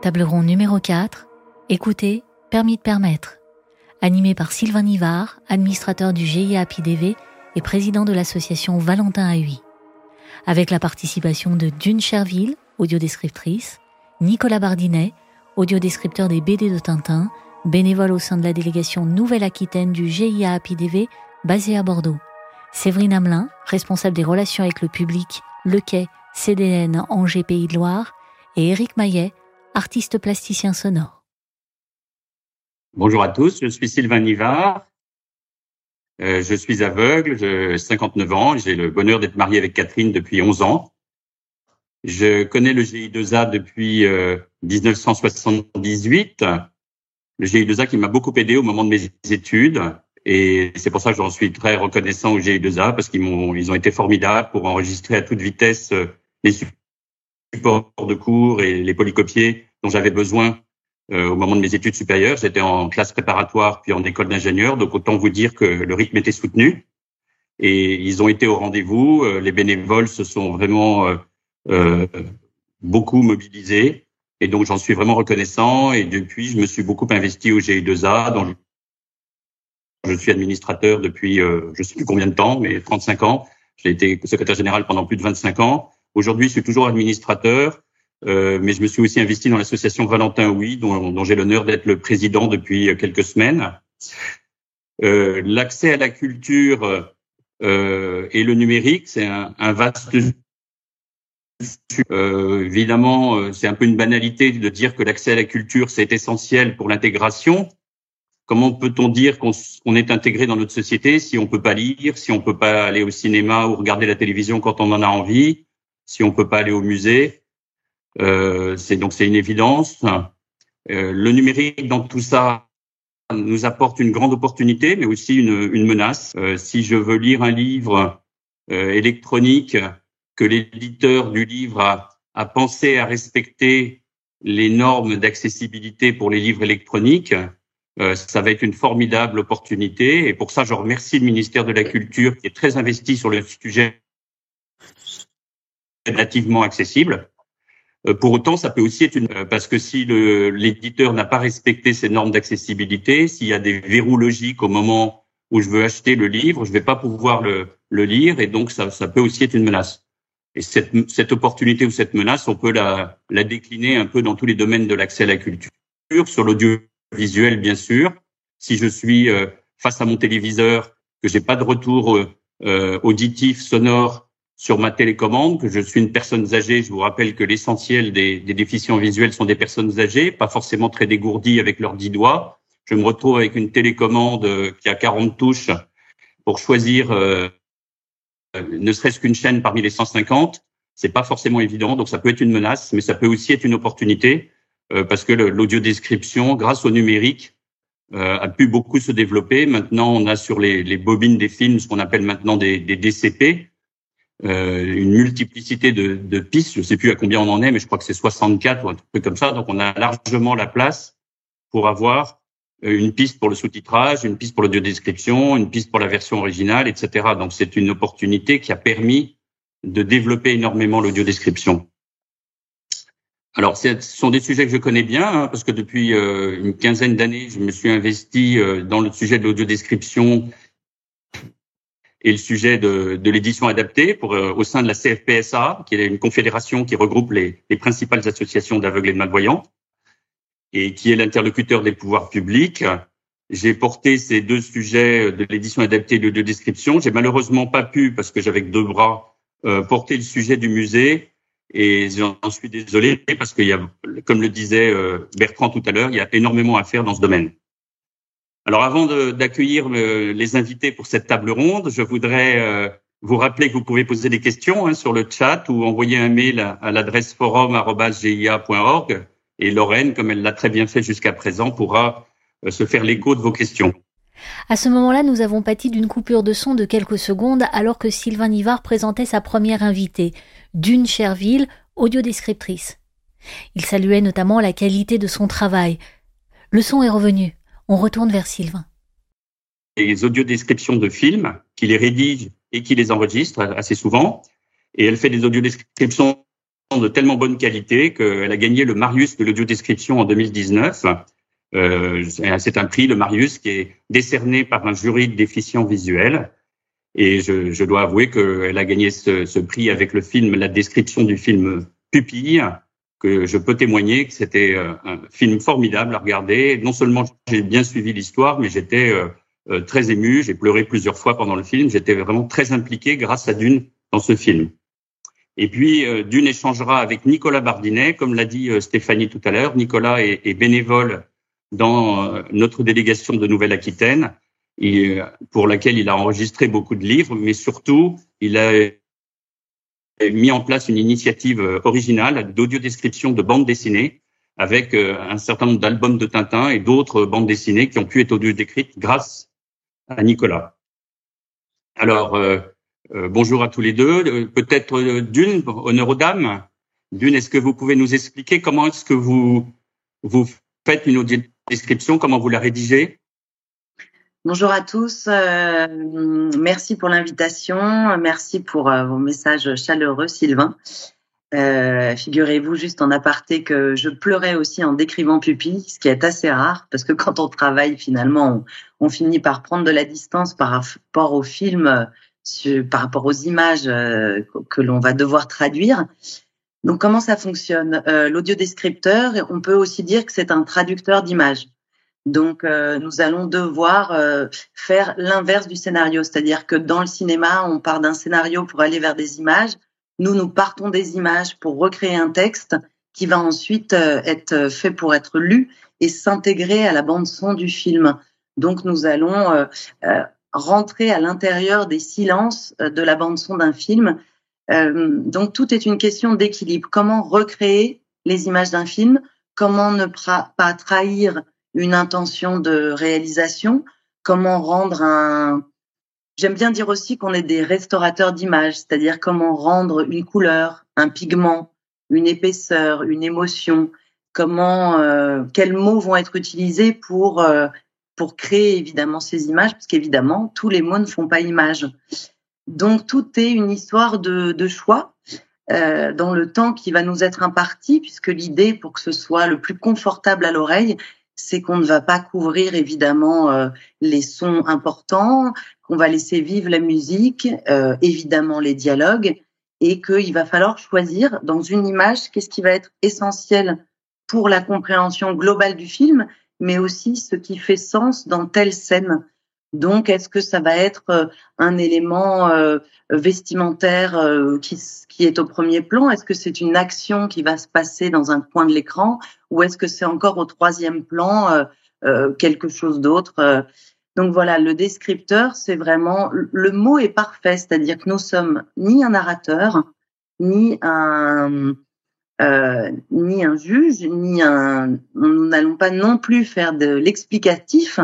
Table ronde numéro 4. Écoutez, permis de permettre. Animé par Sylvain Nivard, administrateur du GIA PIDV et président de l'association Valentin AUI. Avec la participation de Dune Cherville, audiodescriptrice, Nicolas Bardinet, audiodescripteur des BD de Tintin, bénévole au sein de la délégation Nouvelle-Aquitaine du GIA PIDV basé à Bordeaux. Séverine Hamelin, responsable des relations avec le public, Le Quai, CDN Angers Pays de Loire, et Éric Maillet, artiste plasticien sonore. Bonjour à tous, je suis Sylvain Nivard. Euh, je suis aveugle, j'ai 59 ans, j'ai le bonheur d'être marié avec Catherine depuis 11 ans. Je connais le GI2A depuis 1978. Euh, le GI2A qui m'a beaucoup aidé au moment de mes études. Et c'est pour ça que j'en suis très reconnaissant au GI2A parce qu'ils m'ont, ils ont été formidables pour enregistrer à toute vitesse euh, les supports de cours et les polycopiers dont j'avais besoin euh, au moment de mes études supérieures. J'étais en classe préparatoire puis en école d'ingénieur, donc autant vous dire que le rythme était soutenu. Et ils ont été au rendez-vous. Euh, les bénévoles se sont vraiment euh, euh, beaucoup mobilisés. Et donc j'en suis vraiment reconnaissant. Et depuis, je me suis beaucoup investi au GI2A, dont je suis administrateur depuis euh, je sais plus combien de temps, mais 35 ans. J'ai été secrétaire général pendant plus de 25 ans. Aujourd'hui, je suis toujours administrateur, euh, mais je me suis aussi investi dans l'association Valentin Oui, dont, dont j'ai l'honneur d'être le président depuis quelques semaines. Euh, L'accès à la culture euh, et le numérique, c'est un, un, vaste euh, évidemment, euh, c'est un peu une banalité de dire que l'accès à la culture, c'est essentiel pour l'intégration. Comment peut-on dire qu'on est intégré dans notre société si on peut pas lire, si on peut pas aller au cinéma ou regarder la télévision quand on en a envie, si on peut pas aller au musée euh, C'est donc c'est une évidence. Euh, le numérique dans tout ça nous apporte une grande opportunité, mais aussi une, une menace. Euh, si je veux lire un livre euh, électronique que l'éditeur du livre a, a pensé à respecter les normes d'accessibilité pour les livres électroniques, ça va être une formidable opportunité. Et pour ça, je remercie le ministère de la Culture qui est très investi sur le sujet relativement accessible. Euh, pour autant, ça peut aussi être une parce que si l'éditeur n'a pas respecté ces normes d'accessibilité, s'il y a des verrous logiques au moment où je veux acheter le livre, je vais pas pouvoir le, le lire et donc ça, ça peut aussi être une menace. Et cette, cette opportunité ou cette menace, on peut la, la décliner un peu dans tous les domaines de l'accès à la culture, sur l'audiovisuel bien sûr. Si je suis euh, face à mon téléviseur, que j'ai pas de retour euh, euh, auditif, sonore sur ma télécommande, que je suis une personne âgée, je vous rappelle que l'essentiel des, des, déficients visuels sont des personnes âgées, pas forcément très dégourdies avec leurs dix doigts. Je me retrouve avec une télécommande euh, qui a 40 touches pour choisir euh, euh, ne serait-ce qu'une chaîne parmi les 150, c'est pas forcément évident. Donc ça peut être une menace, mais ça peut aussi être une opportunité parce que l'audiodescription, grâce au numérique, a pu beaucoup se développer. Maintenant, on a sur les, bobines des films ce qu'on appelle maintenant des DCP, euh, une multiplicité de, de, pistes. Je sais plus à combien on en est, mais je crois que c'est 64 ou un truc comme ça. Donc on a largement la place pour avoir euh, une piste pour le sous-titrage, une piste pour l'audio-description, une piste pour la version originale, etc. Donc c'est une opportunité qui a permis de développer énormément l'audio-description. Alors, ce sont des sujets que je connais bien, hein, parce que depuis euh, une quinzaine d'années, je me suis investi euh, dans le sujet de l'audio-description et le sujet de, de l'édition adaptée pour, euh, au sein de la CFPSA, qui est une confédération qui regroupe les, les principales associations d'aveugles et de malvoyants et qui est l'interlocuteur des pouvoirs publics. J'ai porté ces deux sujets de l'édition adaptée de, de description. J'ai malheureusement pas pu, parce que j'avais deux bras, euh, porter le sujet du musée. Et j'en suis désolé parce qu'il y a, comme le disait euh, Bertrand tout à l'heure, il y a énormément à faire dans ce domaine. Alors avant d'accueillir euh, les invités pour cette table ronde, je voudrais euh, vous rappeler que vous pouvez poser des questions hein, sur le chat ou envoyer un mail à, à l'adresse forum.gia.org et Lorraine, comme elle l'a très bien fait jusqu'à présent, pourra euh, se faire l'écho de vos questions. À ce moment-là, nous avons pâti d'une coupure de son de quelques secondes alors que Sylvain Nivard présentait sa première invitée, Dune Cherville, audiodescriptrice. Il saluait notamment la qualité de son travail. Le son est revenu. On retourne vers Sylvain. Les audiodescriptions de films, qui les rédige et qui les enregistre assez souvent. Et elle fait des audiodescriptions de tellement bonne qualité qu'elle a gagné le Marius de l'audiodescription en 2019. Euh, c'est un prix, le Marius, qui est décerné par un jury de déficients visuels. Et je, dois avouer qu'elle a gagné ce, ce, prix avec le film, la description du film Pupille, que je peux témoigner que c'était euh, un film formidable à regarder. Non seulement j'ai bien suivi l'histoire, mais j'étais euh, euh, très ému. J'ai pleuré plusieurs fois pendant le film. J'étais vraiment très impliqué grâce à Dune dans ce film. Et puis, Dune échangera avec Nicolas Bardinet, comme l'a dit Stéphanie tout à l'heure. Nicolas est, est, bénévole dans notre délégation de Nouvelle-Aquitaine, pour laquelle il a enregistré beaucoup de livres, mais surtout, il a mis en place une initiative euh, originale d'audio-description de bandes dessinées avec euh, un certain nombre d'albums de Tintin et d'autres bandes dessinées qui ont pu être audio-décrites grâce à Nicolas. Alors, euh, bonjour à tous les deux. Peut-être d'une, honneur aux dames. D'une, est-ce que vous pouvez nous expliquer comment est-ce que vous, vous faites une audio-description, comment vous la rédigez? Bonjour à tous, euh, merci pour l'invitation, merci pour euh, vos messages chaleureux, Sylvain. Euh, Figurez-vous juste en aparté que je pleurais aussi en décrivant Pupille, ce qui est assez rare parce que quand on travaille finalement, on, finit par prendre de la distance par rapport au film, par rapport aux images que l'on va devoir traduire. Donc comment ça fonctionne? Euh, L'audiodescripteur, on peut aussi dire que c'est un traducteur d'images. Donc, euh, nous allons devoir euh, faire l'inverse du scénario, c'est-à-dire que dans le cinéma, on part d'un scénario pour aller vers des images. Nous, nous partons des images pour recréer un texte qui va ensuite euh, être fait pour être lu et s'intégrer à la bande son du film. Donc, nous allons rentrer à l'intérieur des silences de la bande son d'un film. donc, tout est une question d'équilibre. Comment recréer les images d'un film? Comment ne pas trahir une intention de réalisation, comment rendre un... J'aime bien dire aussi qu'on est des restaurateurs d'images, c'est-à-dire comment rendre une couleur, un pigment, une épaisseur, une émotion, comment, euh, quels mots vont être utilisés pour euh, pour créer évidemment ces images, parce qu'évidemment tous les mots ne font pas image. Donc tout est une histoire de, de choix euh, dans le temps qui va nous être imparti, puisque l'idée pour que ce soit le plus confortable à l'oreille, c'est qu'on ne va pas couvrir évidemment euh, les sons importants, qu'on va laisser vivre la musique, euh, évidemment les dialogues, et qu'il va falloir choisir dans une image qu'est-ce qui va être essentiel pour la compréhension globale du film, mais aussi ce qui fait sens dans telle scène. Donc, est-ce que ça va être euh, un élément euh, vestimentaire euh, qui, est au premier plan? Est-ce que c'est une action qui va se passer dans un coin de l'écran? Ou est-ce que c'est encore au troisième plan quelque chose d'autre Donc voilà, le descripteur, c'est vraiment le mot est parfait, c'est-à-dire que nous sommes ni un narrateur, ni un ni un juge, ni un. Nous n'allons pas non plus faire de l'explicatif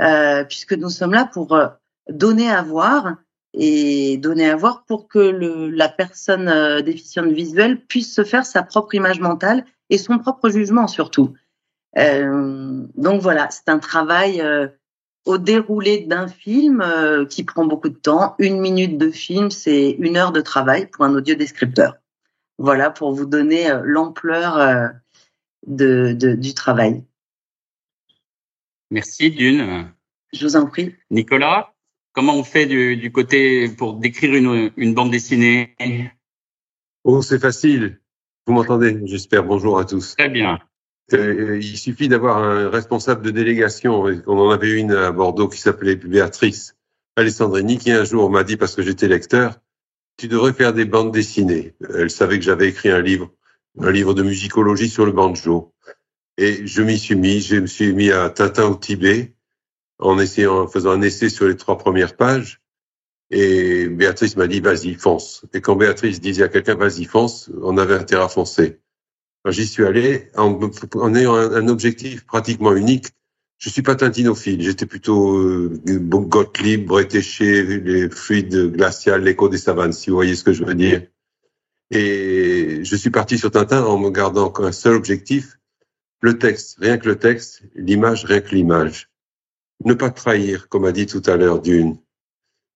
euh, puisque nous sommes là pour euh, donner à voir et donner à voir pour que la personne euh, déficiente visuelle puisse se faire sa propre image mentale et son propre jugement surtout. Donc voilà, c'est un travail au déroulé d'un film qui prend beaucoup de temps. Une minute de film, c'est une heure de travail pour un audio-descripteur. Voilà pour vous donner l'ampleur du travail. Merci Dune. Je vous en prie. Nicolas, comment on fait du, du côté pour décrire une, une bande dessinée? Oh, c'est facile. Vous m'entendez, j'espère. Bonjour à tous. Très bien. Euh, il suffit d'avoir un responsable de délégation. On en avait une à Bordeaux qui s'appelait Béatrice Alessandrini, qui un jour m'a dit, parce que j'étais lecteur, tu devrais faire des bandes dessinées. Elle savait que j'avais écrit un livre, un livre de musicologie sur le banjo. Et je m'y suis mis, je me suis mis à Tintin au Tibet, en essayant, en faisant un essai sur les trois premières pages. Et Béatrice m'a dit, vas-y, fonce. Et quand Béatrice disait à quelqu'un, vas-y, fonce, on avait intérêt à foncer. J'y suis allé en, ayant un, objectif pratiquement unique. Je suis pas tintinophile, j'étais plutôt euh, Gottlieb, Bretéché, les fluides glaciales, l'écho des savanes, si vous voyez ce que je veux dire. Et je suis parti sur Tintin en me gardant un seul objectif, le texte, rien que le texte, l'image, rien que l'image. Ne pas trahir, comme a dit tout à l'heure Dune.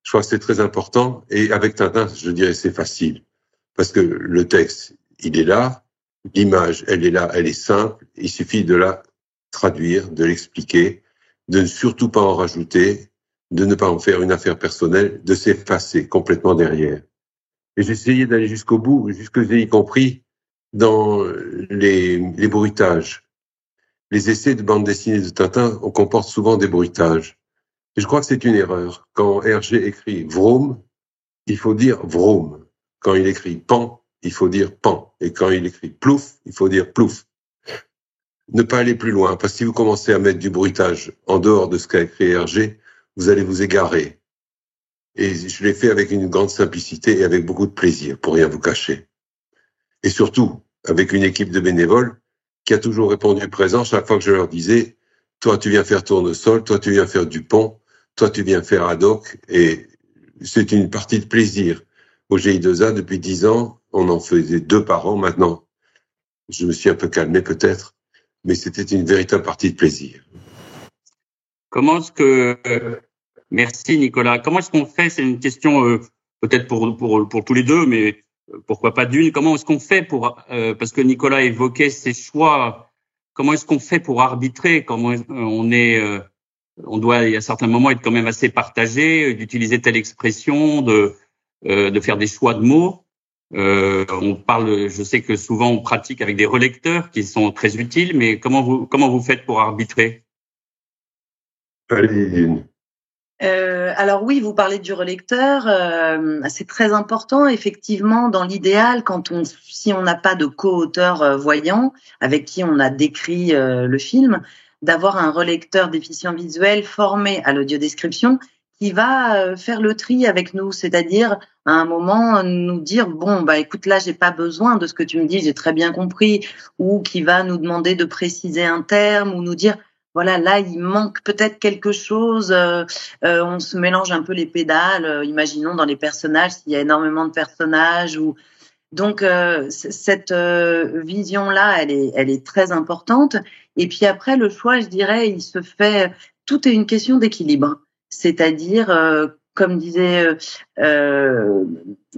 Je crois que c'est très important. Et avec Tintin, je dirais c'est facile. Parce que le texte, il est là, l'image, elle est là, elle est simple, il suffit de la traduire, de l'expliquer, de ne surtout pas en rajouter, de ne pas en faire une affaire personnelle, de s'effacer complètement derrière. Et j'ai essayé d'aller jusqu'au bout, jusque y compris dans les, les bruitages. Les essais de bande dessinée de Tintin on comporte souvent des bruitages. Et je crois que c'est une erreur. Quand Hergé écrit Vrome, il faut dire Vrome. Quand il écrit Pan, il faut dire Pan. Et quand il écrit Plouf, il faut dire Plouf. Ne pas aller plus loin, parce que si vous commencez à mettre du bruitage en dehors de ce qu'a écrit Hergé, vous allez vous égarer. Et je l'ai fait avec une grande simplicité et avec beaucoup de plaisir, pour rien vous cacher. Et surtout, avec une équipe de bénévoles qui a toujours répondu présent chaque fois que je leur disais, toi tu viens faire tournesol, toi tu viens faire du pont, toi tu viens faire ad hoc, et c'est une partie de plaisir. Au GI2A, depuis dix ans, on en faisait deux par an maintenant. Je me suis un peu calmé peut-être, mais c'était une véritable partie de plaisir. Comment est-ce que merci Nicolas. Comment est-ce qu'on fait? C'est une question euh, peut-être pour, pour pour tous les deux, mais pourquoi pas d'une Comment est-ce qu'on fait pour euh, parce que Nicolas évoquait ses choix. Comment est-ce qu'on fait pour arbitrer? Comment on est on doit à certains moments être quand même assez partagé, d'utiliser telle expression, de faire des choix de mots. on parle, je sais que souvent on pratique avec des relecteurs qui sont très utiles, mais comment vous comment vous faites pour arbitrer? Euh, alors oui, vous parlez du relecteur, euh, c'est très important effectivement dans l'idéal quand on si on n'a pas de co-auteur euh, voyant avec qui on a décrit euh, le film, d'avoir un relecteur déficient visuel formé à l'audiodescription qui va faire le tri avec nous, c'est-à-dire à un moment nous dire bon bah écoute là j'ai pas besoin de ce que tu me dis, j'ai très bien compris, ou qui va nous demander de préciser un terme ou nous dire voilà, là, il manque peut-être quelque chose. Euh, euh, on se mélange un peu les pédales. Euh, imaginons dans les personnages s'il y a énormément de personnages ou donc cette vision-là, elle est, elle est très importante. Et puis après, le choix, je dirais, il se fait. Tout est une question d'équilibre, c'est-à-dire, comme disait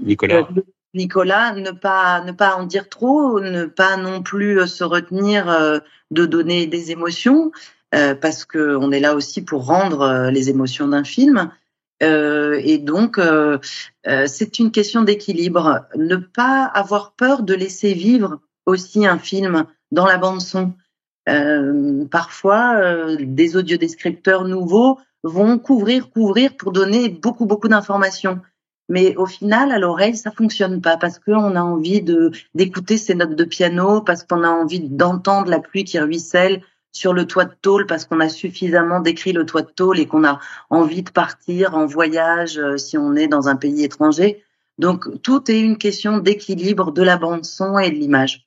Nicolas. Nicolas, ne pas ne pas en dire trop, ne pas non plus se retenir de donner des émotions, euh, parce que on est là aussi pour rendre euh, les émotions d'un film. Euh, et donc, euh, c'est une question d'équilibre. Ne pas avoir peur de laisser vivre aussi un film dans la bande son. parfois, des audiodescripteurs nouveaux vont couvrir, couvrir pour donner beaucoup, beaucoup d'informations. Mais au final, à l'oreille, ça fonctionne pas parce qu'on a envie de d'écouter ces notes de piano, parce qu'on a envie d'entendre la pluie qui ruisselle sur le toit de tôle parce qu'on a suffisamment décrit le toit de tôle et qu'on a envie de partir en voyage euh, si on est dans un pays étranger. Donc tout est une question d'équilibre de la bande son et de l'image.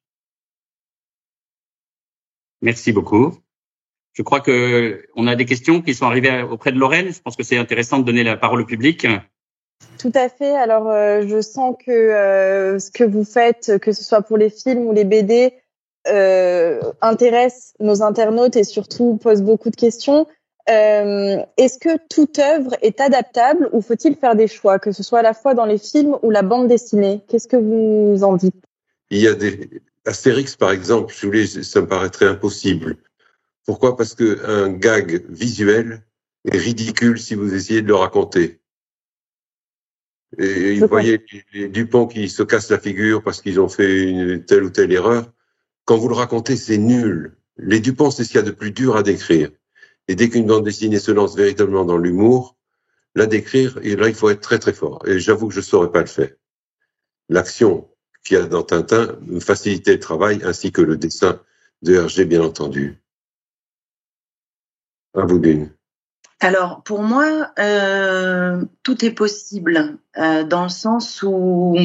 Merci beaucoup. Je crois que on a des questions qui sont arrivées auprès de Lorraine. Je pense que c'est intéressant de donner la parole au public. Tout à fait. Alors, euh, je sens que euh, ce que vous faites, que ce soit pour les films ou les BD, euh, intéresse nos internautes et surtout pose beaucoup de questions. Euh, Est-ce que toute œuvre est adaptable ou faut-il faire des choix, que ce soit à la fois dans les films ou la bande dessinée? Qu'est-ce que vous en dites? Il y a des Astérix, par exemple, je voulais, ça me paraîtrait impossible. Pourquoi? Parce que un gag visuel est ridicule si vous essayez de le raconter. Et vous voyez les Dupont qui se cassent la figure parce qu'ils ont fait une telle ou telle erreur. Quand vous le racontez, c'est nul. Les Dupont, c'est ce qu'il y a de plus dur à décrire. Et dès qu'une bande dessinée se lance véritablement dans l'humour, la décrire, et là, il faut être très très fort. Et j'avoue que je ne saurais pas le faire. L'action qu'il y a dans Tintin me facilitait le travail, ainsi que le dessin de Hergé, bien entendu. À vous d'une. Alors, pour moi, euh, tout est possible euh, dans le sens où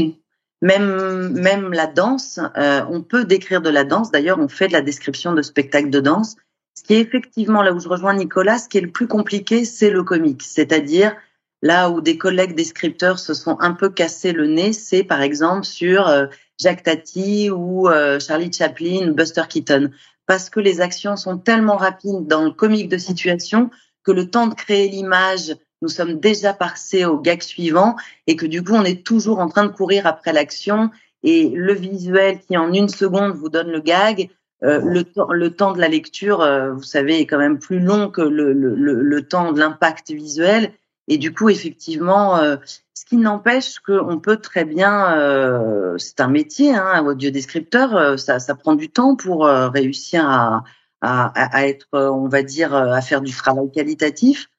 même, même la danse, euh, on peut décrire de la danse. D'ailleurs, on fait de la description de spectacles de danse. Ce qui est effectivement là où je rejoins Nicolas, ce qui est le plus compliqué, c'est le comique. C'est-à-dire là où des collègues descripteurs se sont un peu cassés le nez, c'est par exemple sur euh, Jacques Tati ou euh, Charlie Chaplin, Buster Keaton, parce que les actions sont tellement rapides dans le comique de situation que le temps de créer l'image, nous sommes déjà passés au gag suivant et que du coup, on est toujours en train de courir après l'action Et le visuel qui en une seconde vous donne le gag, euh, le, temps, le temps de la lecture, euh, vous savez, est quand même plus long que le, le, le temps de l'impact visuel. Et du coup, effectivement, euh, ce qui n'empêche qu'on peut très bien, euh, c'est un métier, hein, audiodescripteur, euh, ça, ça prend du temps pour réussir à, à, à, être, on va dire, à faire du travail qualitatif.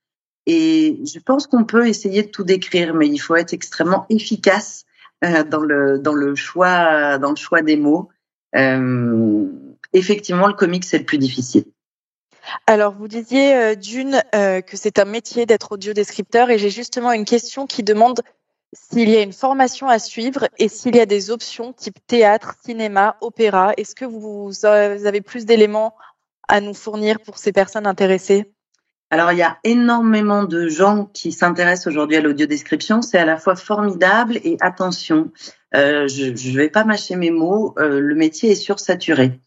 Et je pense qu'on peut essayer de tout décrire, mais il faut être extrêmement efficace dans le dans le choix dans le choix des mots. Euh, effectivement, le comique c'est le plus difficile. Alors, vous disiez, euh, d'une, euh, que c'est un métier d'être audiodescripteur et j'ai justement une question qui demande s'il y a une formation à suivre et s'il y a des options type théâtre, cinéma, opéra. Est-ce que vous avez plus d'éléments à nous fournir pour ces personnes intéressées? Alors, il y a énormément de gens qui s'intéressent aujourd'hui à l'audiodescription. C'est à la fois formidable et attention, euh, je ne vais pas mâcher mes mots, le métier est sursaturé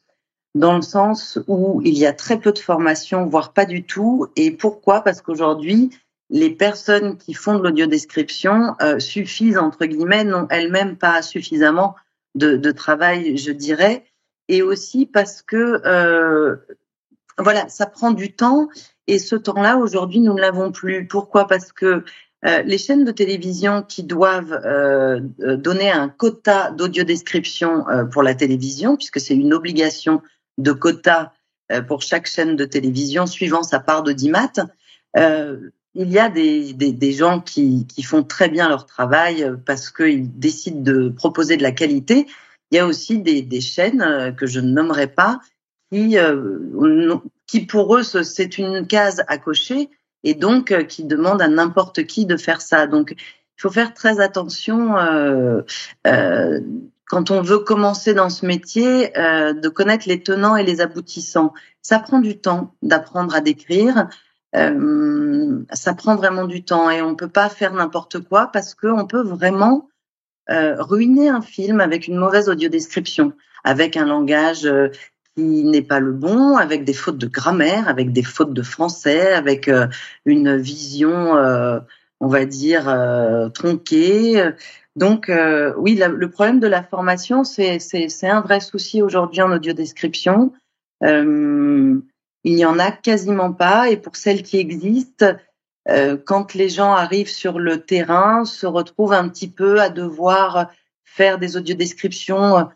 dans le sens où il y a très peu de formation, voire pas du tout. Et pourquoi? Parce qu'aujourd'hui, les personnes qui font de l'audiodescription euh, suffisent, entre guillemets, n'ont elles-mêmes pas suffisamment de, de, travail, je dirais. Et aussi parce que, euh, voilà, ça prend du temps. Et ce temps-là, aujourd'hui, nous ne l'avons plus. Pourquoi? Parce que euh, les chaînes de télévision qui doivent euh, donner un quota d'audiodescription euh, pour la télévision, puisque c'est une obligation de quotas euh, pour chaque chaîne de télévision suivant sa part de DIMAT. Euh, il y a des, des, des gens qui, qui, font très bien leur travail euh, parce qu'ils décident de proposer de la qualité. Il y a aussi des, des chaînes que je ne nommerai pas qui, qui pour eux, c'est une case à cocher et donc qui demandent à n'importe qui de faire ça. Donc, il faut faire très attention. Euh, euh, quand on veut commencer dans ce métier, euh, de connaître les tenants et les aboutissants. Ça prend du temps d'apprendre à décrire. Euh, ça prend vraiment du temps et on peut pas faire n'importe quoi parce qu'on peut vraiment euh, ruiner un film avec une mauvaise audiodescription, avec un langage euh, qui n'est pas le bon, avec des fautes de grammaire, avec des fautes de français, avec euh, une vision, euh, on va dire, tronquée. Donc euh, oui, le problème de la formation, c'est un vrai souci aujourd'hui en audiodescription. Euh, il n'y en a quasiment pas, et pour celles qui existent, euh, quand les gens arrivent sur le terrain, se retrouvent un petit peu à devoir faire des audiodescriptions.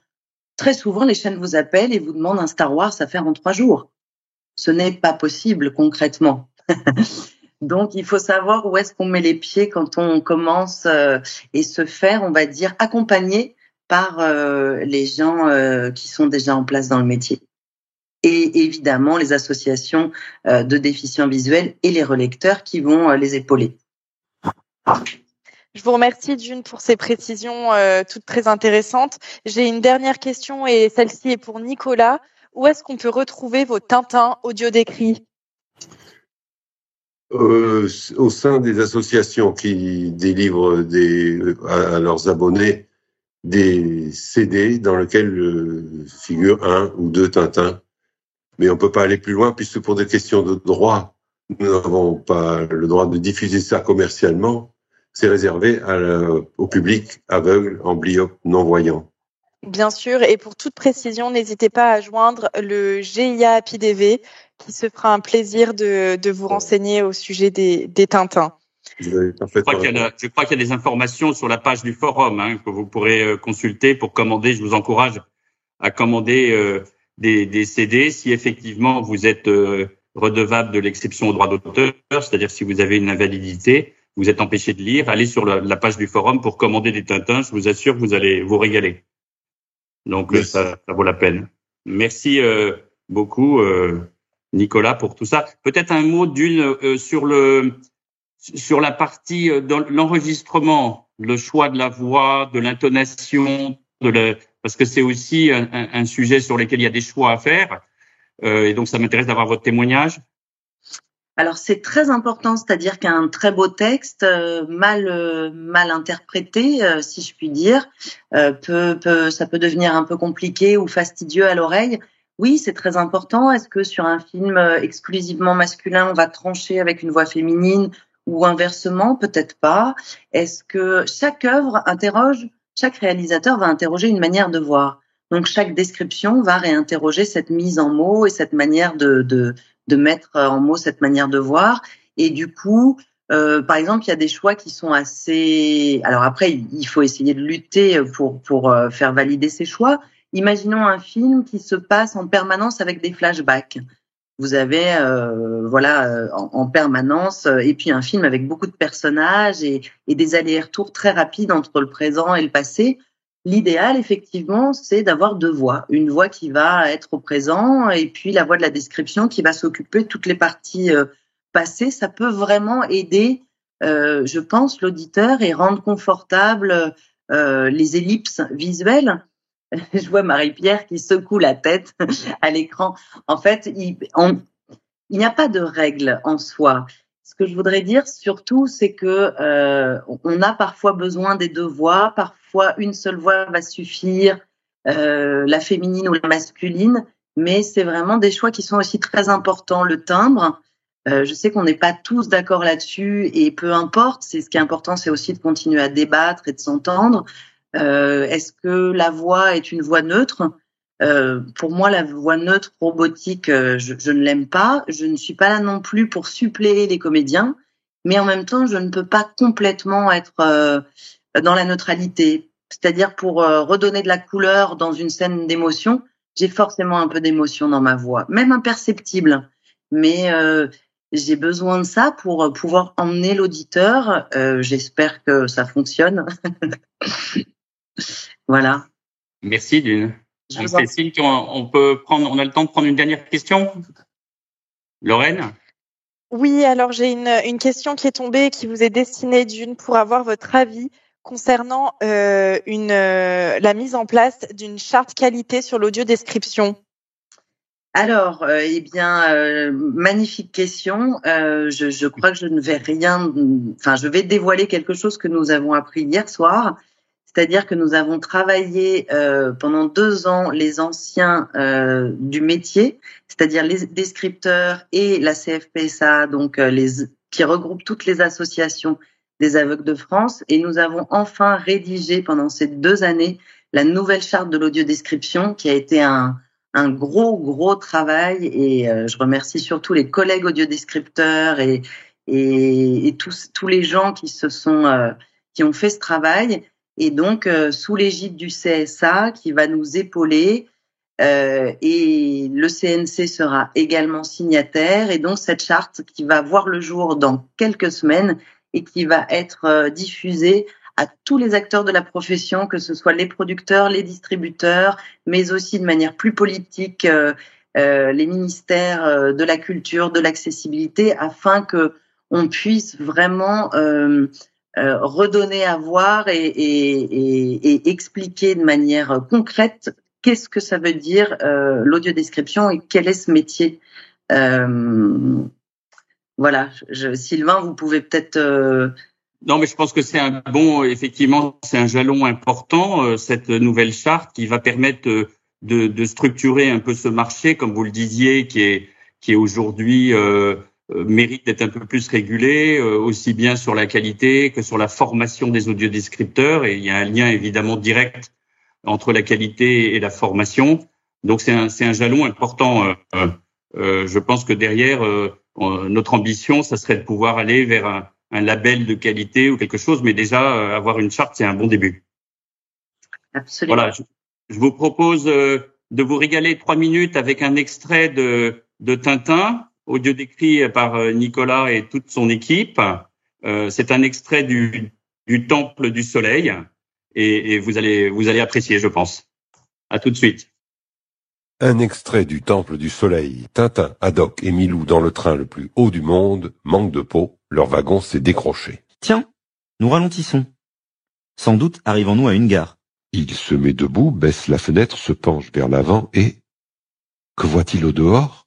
Très souvent, les chaînes vous appellent et vous demandent un Star Wars à faire en trois jours. Ce n'est pas possible concrètement. Donc, il faut savoir où est-ce qu'on met les pieds quand on commence euh, et se faire, on va dire, accompagner par euh, les gens euh, qui sont déjà en place dans le métier. Et évidemment, les associations de déficients visuels et les relecteurs qui vont les épauler. Je vous remercie June pour ces précisions toutes très intéressantes. J'ai une dernière question et celle-ci est pour Nicolas. Où est-ce qu'on peut retrouver vos Tintins audio décrits? Euh, au sein des associations qui délivrent à, leurs abonnés des CD dans lesquels euh, figure un ou deux Tintins. Mais on peut pas aller plus loin puisque pour des questions de droit, nous n'avons pas le droit de diffuser ça commercialement. C'est réservé à au public aveugle, amblyope, non-voyant. Bien sûr, et pour toute précision, n'hésitez pas à joindre le GIA PIDV qui se fera un plaisir de, de vous renseigner au sujet des, des Tintins. Je crois, qu'il y a, je crois qu'il y a des informations sur la page du forum hein, que vous pourrez euh, consulter pour commander. Je vous encourage à commander euh, des, des, CD si effectivement vous êtes euh, redevable de l'exception au droit d'auteur, c'est-à-dire si vous avez une invalidité, vous êtes empêché de lire, allez sur la, la, page du forum pour commander des Tintins. Je vous assure que vous allez vous régaler. Donc ça, ça, vaut la peine. Merci beaucoup. Nicolas, pour tout ça. Peut-être un mot d'une euh, sur le sur la partie euh, dans l'enregistrement, le choix de la voix, de l'intonation, de parce que c'est aussi un, un, sujet sur lequel il y a des choix à faire. Euh, et donc, ça m'intéresse d'avoir votre témoignage. Alors c'est très important, c'est-à-dire qu'un très beau texte mal mal interprété, si je puis dire, peut, peut ça peut devenir un peu compliqué ou fastidieux à l'oreille. Oui, c'est très important. Est-ce que sur un film euh, exclusivement masculin, on va trancher avec une voix féminine ou inversement? Peut-être pas. Est-ce que chaque œuvre interroge chaque réalisateur va interroger une manière de voir. Donc chaque description va réinterroger cette mise en mots et cette manière de, de, de mettre en mots cette manière de voir. Et du coup, euh, par exemple, il y a des choix qui sont assez. Alors après, il faut essayer de lutter pour pour euh, faire valider ces choix. Imaginons un film qui se passe en permanence avec des flashbacks. Vous avez euh, voilà euh, en, en, permanence et puis un film avec beaucoup de personnages et, et des allers-retours très rapides entre le présent et le passé. L'idéal, effectivement, c'est d'avoir deux voix. Une voix qui va être au présent et puis la voix de la description qui va s'occuper de toutes les parties euh, passées. Ça peut vraiment aider, euh, je pense, l'auditeur et rendre confortable euh, les ellipses visuelles. je vois Marie-Pierre qui secoue la tête à l'écran. En fait, il, il n'y a pas de règle en soi. Ce que je voudrais dire surtout, c'est que euh, on a parfois besoin des deux voix, parfois une seule voix va suffire, euh, la féminine ou la masculine, mais c'est vraiment des choix qui sont aussi très importants. Le timbre, euh, je sais qu'on n'est pas tous d'accord là-dessus et peu importe. C'est ce qui est important, c'est aussi de continuer à débattre et de s'entendre. Euh, Est-ce que la voix est une voix neutre? Euh, pour moi, la voix neutre robotique, euh, je, je, ne l'aime pas. Je ne suis pas là non plus pour suppléer les comédiens, mais en même temps, je ne peux pas complètement être euh, dans la neutralité. C'est-à-dire pour euh, redonner de la couleur dans une scène d'émotion, j'ai forcément un peu d'émotion dans ma voix, même imperceptible. Mais euh, j'ai besoin de ça pour pouvoir emmener l'auditeur. J'espère que ça fonctionne. voilà. Merci Dune. Cécile, on peut prendre, on a le temps de prendre une dernière question. Lorraine? Oui, alors j'ai une, une question qui est tombée qui vous est destinée d'une pour avoir votre avis concernant euh, une, euh, la mise en place d'une charte qualité sur l'audio description. Alors, euh, eh bien, euh, magnifique question. Euh, je, je, crois que je ne vais rien. Enfin, je vais dévoiler quelque chose que nous avons appris hier soir. C'est-à-dire que nous avons travaillé euh, pendant deux ans les anciens euh, du métier, c'est-à-dire les descripteurs et la CFPSA, donc euh, les qui regroupe toutes les associations des aveugles de France, et nous avons enfin rédigé pendant ces deux années la nouvelle charte de l'audiodescription, qui a été un, un gros gros travail. Et euh, je remercie surtout les collègues audiodescripteurs et et, et tous tous les gens qui se sont euh, qui ont fait ce travail et donc euh, sous l'égide du CSA qui va nous épauler. Euh, et le CNC sera également signataire. Et donc cette charte qui va voir le jour dans quelques semaines et qui va être euh, diffusée à tous les acteurs de la profession, que ce soit les producteurs, les distributeurs, mais aussi de manière plus politique, euh, euh les ministères de la culture, de l'accessibilité, afin que on puisse vraiment euh, redonner à voir et, expliquer de manière concrète qu'est-ce que ça veut dire euh, l'audiodescription et quel est ce métier. Euh, voilà, je, Sylvain, vous pouvez peut-être. Euh, non, mais je pense que c'est un bon, effectivement, c'est un jalon important, cette nouvelle charte qui va permettre de, structurer un peu ce marché, comme vous le disiez, qui est, qui est aujourd'hui mérite d'être un peu plus régulé, euh, aussi bien sur la qualité que sur la formation des audiodescripteurs. Et il y a un lien évidemment direct entre la qualité et la formation. Donc c'est un, un jalon important. Euh, je pense que derrière, notre ambition, ça serait de pouvoir aller vers un, un, label de qualité ou quelque chose, mais déjà avoir une charte, c'est un bon début. Absolument. Voilà, je, je vous propose de vous régaler trois minutes avec un extrait de, de Tintin audio décrit par euh, Nicolas et toute son équipe. Euh, c'est un extrait du, du Temple du Soleil et, et, vous allez vous allez apprécier, je pense. À tout de suite. Un extrait du Temple du Soleil. Tintin, Haddock et Milou dans le train le plus haut du monde, manque de peau, leur wagon s'est décroché. Tiens, nous ralentissons. Sans doute arrivons-nous à une gare. Il se met debout, baisse la fenêtre, se penche vers l'avant et... Que voit-il au dehors?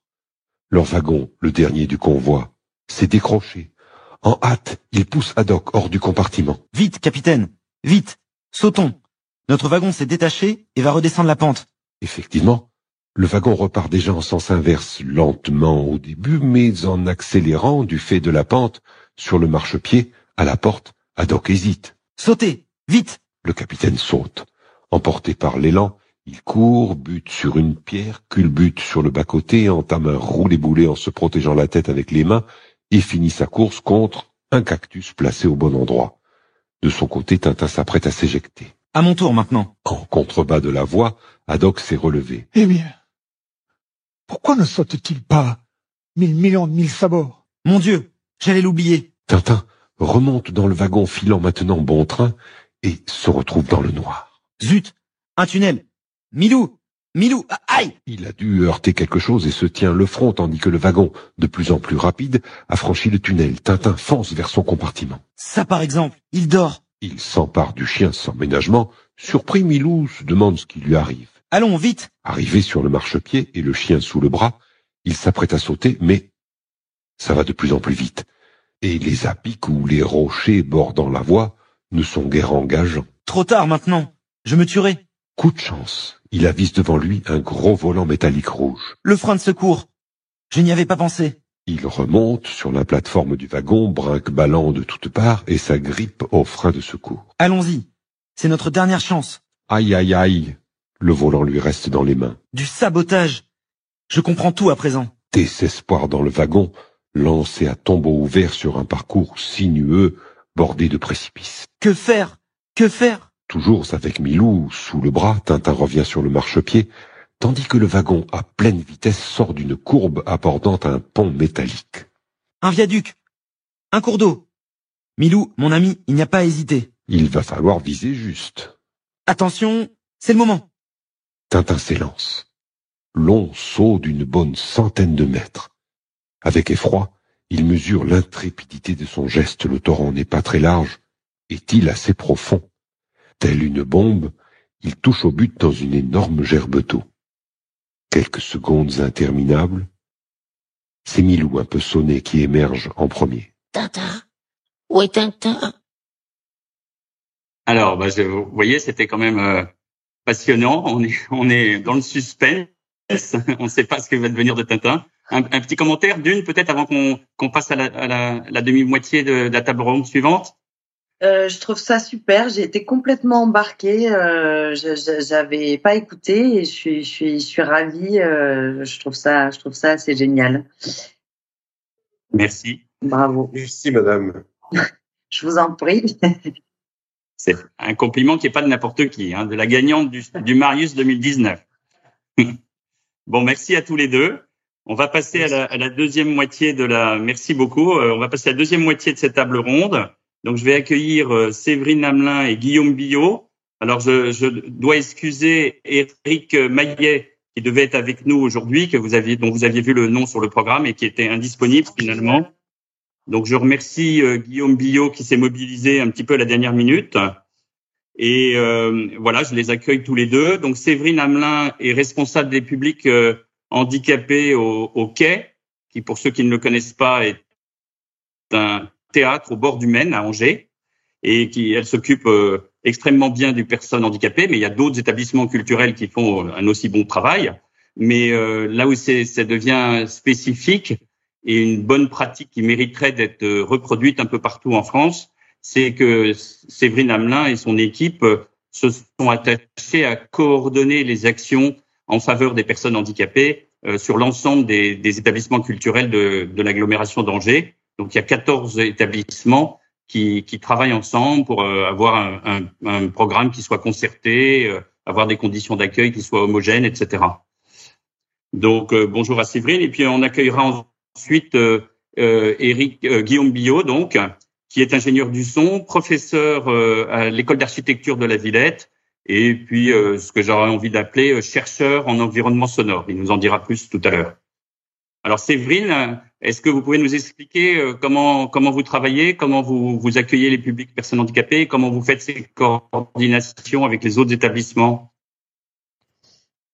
Leur wagon, le dernier du convoi, s'est décroché. En hâte, il pousse Haddock hors du compartiment. Vite, capitaine, vite, sautons. Notre wagon s'est détaché et va redescendre la pente. Effectivement, le wagon repart déjà en sens inverse, lentement au début, mais en accélérant du fait de la pente, sur le marchepied, à la porte, Haddock hésite. Sautez, vite Le capitaine saute. Emporté par l'élan, il court, bute sur une pierre, culbute sur le bas-côté, entame un roulé-boulet en se protégeant la tête avec les mains et finit sa course contre un cactus placé au bon endroit. De son côté, Tintin s'apprête à s'éjecter. À mon tour maintenant. En contrebas de la voie, Haddock s'est relevé. Eh bien, pourquoi ne saute-t-il pas mille millions de mille sabords Mon Dieu, j'allais l'oublier. Tintin remonte dans le wagon filant maintenant bon train et se retrouve dans le noir. Zut, un tunnel. Milou, Milou, aïe Il a dû heurter quelque chose et se tient le front tandis que le wagon, de plus en plus rapide, a franchi le tunnel. Tintin fonce vers son compartiment. Ça par exemple, il dort. Il s'empare du chien sans ménagement. Surpris, Milou se demande ce qui lui arrive. Allons, vite Arrivé sur le marchepied et le chien sous le bras, il s'apprête à sauter, mais ça va de plus en plus vite. Et les apics ou les rochers bordant la voie ne sont guère engageants. Trop tard maintenant. Je me tuerai. Coup de chance, il avise devant lui un gros volant métallique rouge. Le frein de secours. Je n'y avais pas pensé. Il remonte sur la plateforme du wagon, brinque-ballant de toutes parts, et s'agrippe au frein de secours. Allons-y. C'est notre dernière chance. Aïe aïe aïe. Le volant lui reste dans les mains. Du sabotage. Je comprends tout à présent. Désespoir dans le wagon, lancé à tombeau ouvert sur un parcours sinueux, bordé de précipices. Que faire? Que faire? Toujours avec Milou sous le bras, Tintin revient sur le marchepied, tandis que le wagon à pleine vitesse sort d'une courbe abordant un pont métallique. Un viaduc. Un cours d'eau. Milou, mon ami, il n'y a pas à hésiter. Il va falloir viser juste. Attention, c'est le moment. Tintin s'élance. Long saut d'une bonne centaine de mètres. Avec effroi, il mesure l'intrépidité de son geste. Le torrent n'est pas très large. Est-il assez profond? Telle une bombe, il touche au but dans une énorme gerbe d'eau. Quelques secondes interminables, c'est Milou un peu sonné qui émerge en premier. Tintin Où est Tintin? Alors, bah, je, vous voyez, c'était quand même euh, passionnant. On est, on est dans le suspense. on ne sait pas ce que va devenir de Tintin. Un, un petit commentaire d'une, peut-être avant qu'on qu'on passe à la, à la, la demi-moitié de, de la table ronde suivante. Euh, je trouve ça super. J'ai été complètement embarquée. Euh, je- je- J'avais pas écouté et je suis, je suis, je suis ravie. Euh, je trouve ça, je trouve ça assez génial. Merci. Bravo. Merci, madame. Je vous en prie. C'est un compliment qui est pas de n'importe qui, hein, de la gagnante du, du Marius 2019. bon, merci à tous les deux. On va passer à la, à la deuxième moitié de la. Merci beaucoup. Euh, on va passer à la deuxième moitié de cette table ronde. Donc, je vais accueillir euh, Séverine Hamelin et Guillaume Billot. Alors, je, je dois excuser Eric Maillet qui devait être avec nous aujourd'hui, que vous aviez, dont vous aviez vu le nom sur le programme et qui était indisponible finalement. Donc, je remercie euh, Guillaume Billot qui s'est mobilisé un petit peu à la dernière minute. Et euh, voilà, je les accueille tous les deux. Donc, Séverine Hamelin est responsable des publics euh, handicapés au, au Quai, qui, pour ceux qui ne le connaissent pas, est un théâtre au bord du Maine à Angers, et qui elle s'occupe euh, extrêmement bien du personnes handicapées. Mais il y a d'autres établissements culturels qui font un aussi bon travail. Mais euh, là où c'est, ça devient spécifique et une bonne pratique qui mériterait d'être euh, reproduite un peu partout en France, c'est que Séverine Hamelin et son équipe euh, se sont attachés à coordonner les actions en faveur des personnes handicapées euh, sur l'ensemble des, des établissements culturels de, de l'agglomération d'Angers. Donc il y a 14 établissements qui, travaillent ensemble pour euh, avoir un, programme qui soit concerté, euh, avoir des conditions d'accueil qui soient homogènes, etc. Donc euh, bonjour à Séverine et puis on accueillera ensuite Eric Guillaume Billot donc qui est ingénieur du son, professeur à l'école d'architecture de la Villette et puis ce que j'aurais envie d'appeler chercheur en environnement sonore. Il nous en dira plus tout à l'heure. Alors Séverine, est-ce que vous pouvez nous expliquer euh, comment comment vous travaillez, comment vous accueillez les publics personnes handicapées, comment vous faites ces coordinations avec les autres établissements?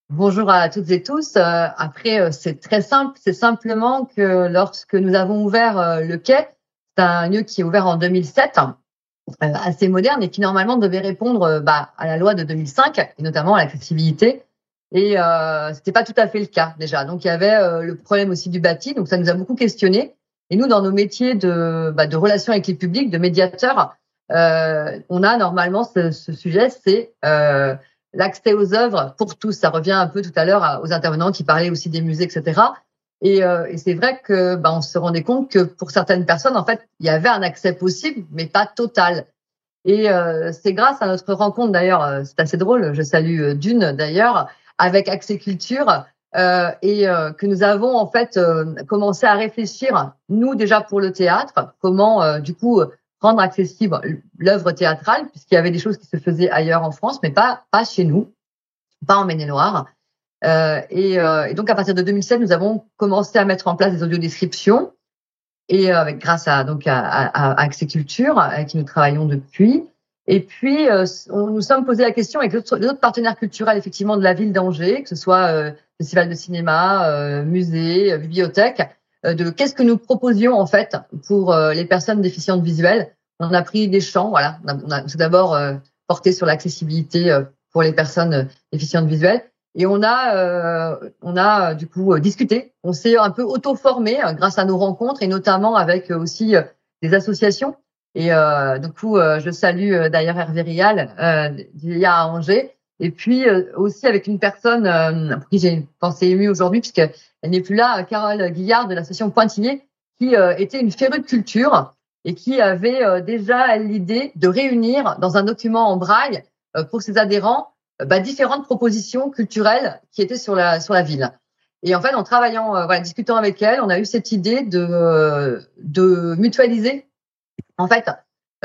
Bonjour à toutes et tous. Euh, après, euh, c'est très simple. C'est simplement que lorsque nous avons ouvert le quai, c'est un lieu qui est ouvert en 2007, euh, assez moderne et qui normalement devait répondre bah, à la loi de 2005 et notamment à l'accessibilité. Et euh, c'était pas tout à fait le cas déjà. Donc il y avait euh, le problème aussi du bâti. Donc ça nous a beaucoup questionné. Et nous, dans nos métiers de, bah, de relations avec les publics, de médiateurs, euh, on a normalement ce, ce sujet, c'est euh, l'accès aux œuvres pour tous. Ça revient un peu tout à l'heure aux intervenants qui parlaient aussi des musées, etc. Et, euh, et c'est vrai que bah, on se rendait compte que pour certaines personnes, en fait, il y avait un accès possible, mais pas total. Et euh, c'est grâce à notre rencontre, d'ailleurs, euh, c'est assez drôle. Je salue euh, Dune, d'ailleurs, avec Accès Culture, euh, et euh, que nous avons en fait commencé à réfléchir, nous déjà pour le théâtre, comment du coup rendre accessible l'œuvre théâtrale, puisqu'il y avait des choses qui se faisaient ailleurs en France, mais pas pas chez nous, pas en Maine-et-Loire. Euh, et, euh, et, donc à partir de 2007, nous avons commencé à mettre en place des audiodescriptions et euh, grâce à donc à, à, à Accès Culture avec qui nous travaillons depuis. Et puis euh, on nous sommes posé la question avec d'autres autres partenaires culturels effectivement de la ville d'Angers, que ce soit euh, festival de cinéma, musée, bibliothèque, de qu'est-ce que nous proposions en fait pour les personnes déficientes visuelles. On a pris des champs, voilà. On a, tout d'abord porté sur l'accessibilité pour les personnes déficientes visuelles. Et on a, euh, on a du coup euh, discuté. On s'est un peu auto-formé euh, grâce à nos rencontres et notamment avec aussi des associations. Et euh, du coup, je salue d'ailleurs Hervé Rial euh, d'IA à Angers. Et puis aussi avec une personne pour qui j'ai une pensée émue aujourd'hui, puisqu'elle n'est plus là, Carole Guillard de l'association Pointillé, qui était une férue de culture et qui avait déjà l'idée de réunir dans un document en braille pour ses adhérents bah, différentes propositions culturelles qui étaient sur la sur la ville. Et en fait, en travaillant, euh, voilà, discutant avec elle, on a eu cette idée de euh, de mutualiser en fait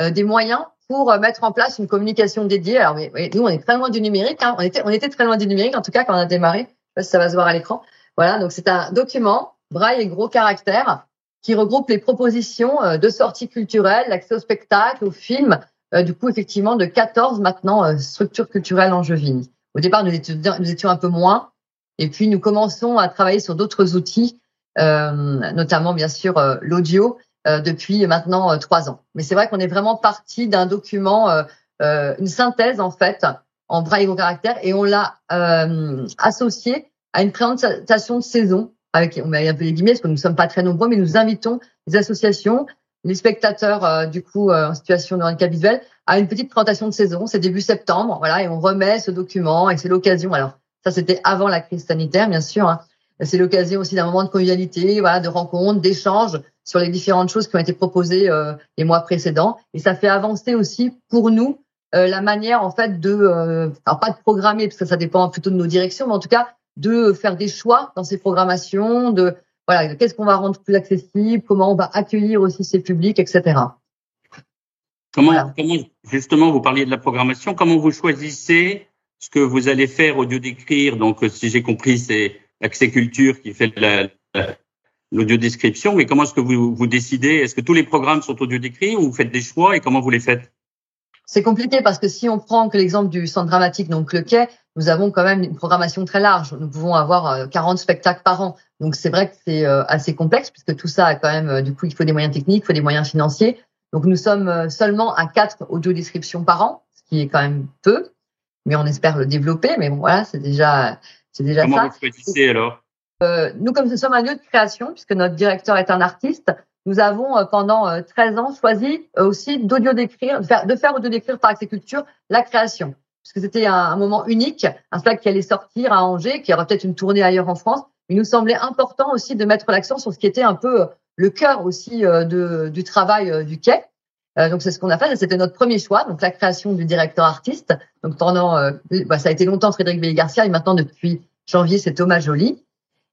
euh, des moyens pour mettre en place une communication dédiée. Alors, oui, nous, on est très loin du numérique. Hein. On était on était très loin du numérique en tout cas quand on a démarré. Je sais pas si ça va se voir à l'écran. Voilà, donc c'est un document braille et gros caractères qui regroupe les propositions de sorties culturelles, l'accès au spectacle, au film, euh, du coup, effectivement, de 14 maintenant euh, structures culturelles en Jevigny. Au départ, nous étions, nous étions un peu moins, et puis nous commençons à travailler sur d'autres outils, euh, notamment bien sûr l'audio, depuis maintenant trois ans. Mais c'est vrai qu'on est vraiment parti d'un document, une synthèse en fait, en braille au caractère, et on l'a associé à une présentation de saison avec, on met un peu les guillemets parce que nous ne sommes pas très nombreux, mais nous invitons les associations, les spectateurs euh, du coup euh, en situation de handicap visuel à une petite présentation de saison. C'est début septembre, voilà, et on remet ce document et c'est l'occasion. Alors ça c'était avant la crise sanitaire bien sûr. Hein. C'est l'occasion aussi d'un moment de convivialité, voilà, de rencontre, d'échange sur les différentes choses qui ont été proposées euh, les mois précédents. Et ça fait avancer aussi pour nous la manière en fait de, alors pas de programmer parce que ça dépend plutôt de nos directions, mais en tout cas de faire des choix dans ces programmations, de voilà, qu'est-ce qu'on va rendre plus accessible, comment on va accueillir aussi ces publics, etc. Comment, comment, justement, vous parliez de la programmation, comment vous choisissez ce que vous allez faire audio d'écrire Donc, si j'ai compris, c'est l'accès culture qui fait l'audio description, mais comment est-ce que vous, vous décidez? Est-ce que tous les programmes sont audio décrits ou vous faites des choix et comment vous les faites? C'est compliqué parce que si on prend que l'exemple du centre dramatique, donc le quai, nous avons quand même une programmation très large. Nous pouvons avoir 40 euh, spectacles par an. Donc c'est vrai que c'est euh, assez complexe puisque tout ça a quand même, euh, du coup, il faut des moyens techniques, il faut des moyens financiers. Donc nous sommes seulement à quatre audio descriptions par an, ce qui est quand même peu, mais on espère le développer. Mais bon, voilà, c'est déjà, c'est déjà Comment ça. Vous choisissez alors euh, Nous, comme nous sommes un lieu de création, puisque notre directeur est un artiste, nous avons euh, pendant 13 euh, ans choisi euh, aussi d'audio d'écrire, de faire, de faire audio d'écrire par Culture la création, parce que c'était un, moment unique, un spectacle qui allait sortir à Angers, qui aurait peut-être une tournée ailleurs en France. Il nous semblait important aussi de mettre l'accent sur ce qui était un peu le cœur aussi de, du travail du quai. Donc c'est ce qu'on a fait, c'était notre premier choix, donc la création du directeur artiste. Donc pendant, bah, ça a été longtemps Frédéric Belli Garcia et maintenant depuis janvier c'est Thomas Joly.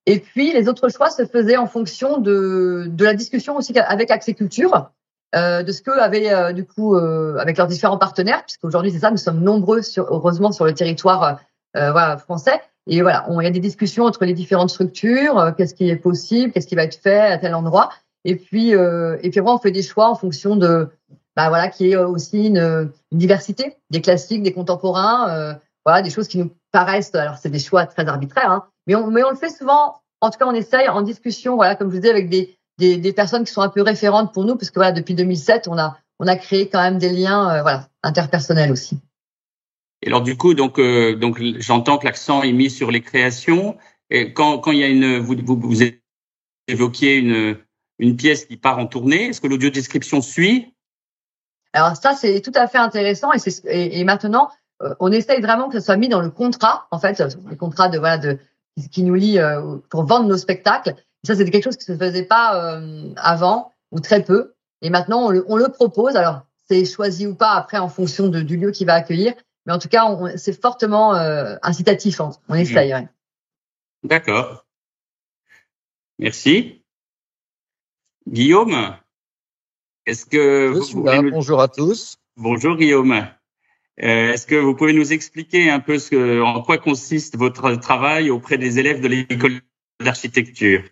Et puis, les autres choix se faisaient en fonction de, de la discussion aussi avec Accès Culture, euh, de ce que avaient, euh, du coup, euh, avec leurs différents partenaires, puisqu'aujourd'hui, c'est ça, nous sommes nombreux, sur, heureusement, sur le territoire euh, voilà, français. Et voilà, il y a des discussions entre les différentes structures, euh, qu'est-ce qui est possible, qu'est-ce qui va être fait à tel endroit. Et puis, et puis après, on fait des choix en fonction de, bah voilà, qui est aussi une, diversité des classiques, des contemporains, voilà, des choses qui nous paraissent, alors c'est des choix très arbitraires, hein, mais on, mais on le fait souvent, en tout cas, on essaye en discussion, voilà, comme je vous disais, avec des, des, personnes qui sont un peu référentes pour nous, parce que voilà, depuis 2007, on a, on a créé quand même des liens, euh, voilà, interpersonnels aussi. Et alors du coup, donc, euh, donc j'entends que l'accent est mis sur les créations. Et quand, quand il y a une, vous, vous évoquiez une, une pièce qui part en tournée, est-ce que l'audio description suit? Alors ça, c'est tout à fait intéressant et, et, et maintenant, euh, on essaye vraiment que ce soit mis dans le contrat, en fait, le contrat de voilà de qui nous lie euh, pour vendre nos spectacles. ça, c'était quelque chose qui se faisait pas euh, avant ou très peu. Et maintenant, on le, on le propose. Alors, c'est choisi ou pas après en fonction de, du lieu qui va accueillir. Mais en tout cas, c'est fortement incitatif. Hein. On essaye. Ouais. D'accord. Merci. Guillaume, est-ce que vous Bonjour à tous. Bonjour Guillaume. Euh, est-ce que vous pouvez nous expliquer un peu ce que, en quoi consiste votre travail auprès des élèves de l'école d'architecture?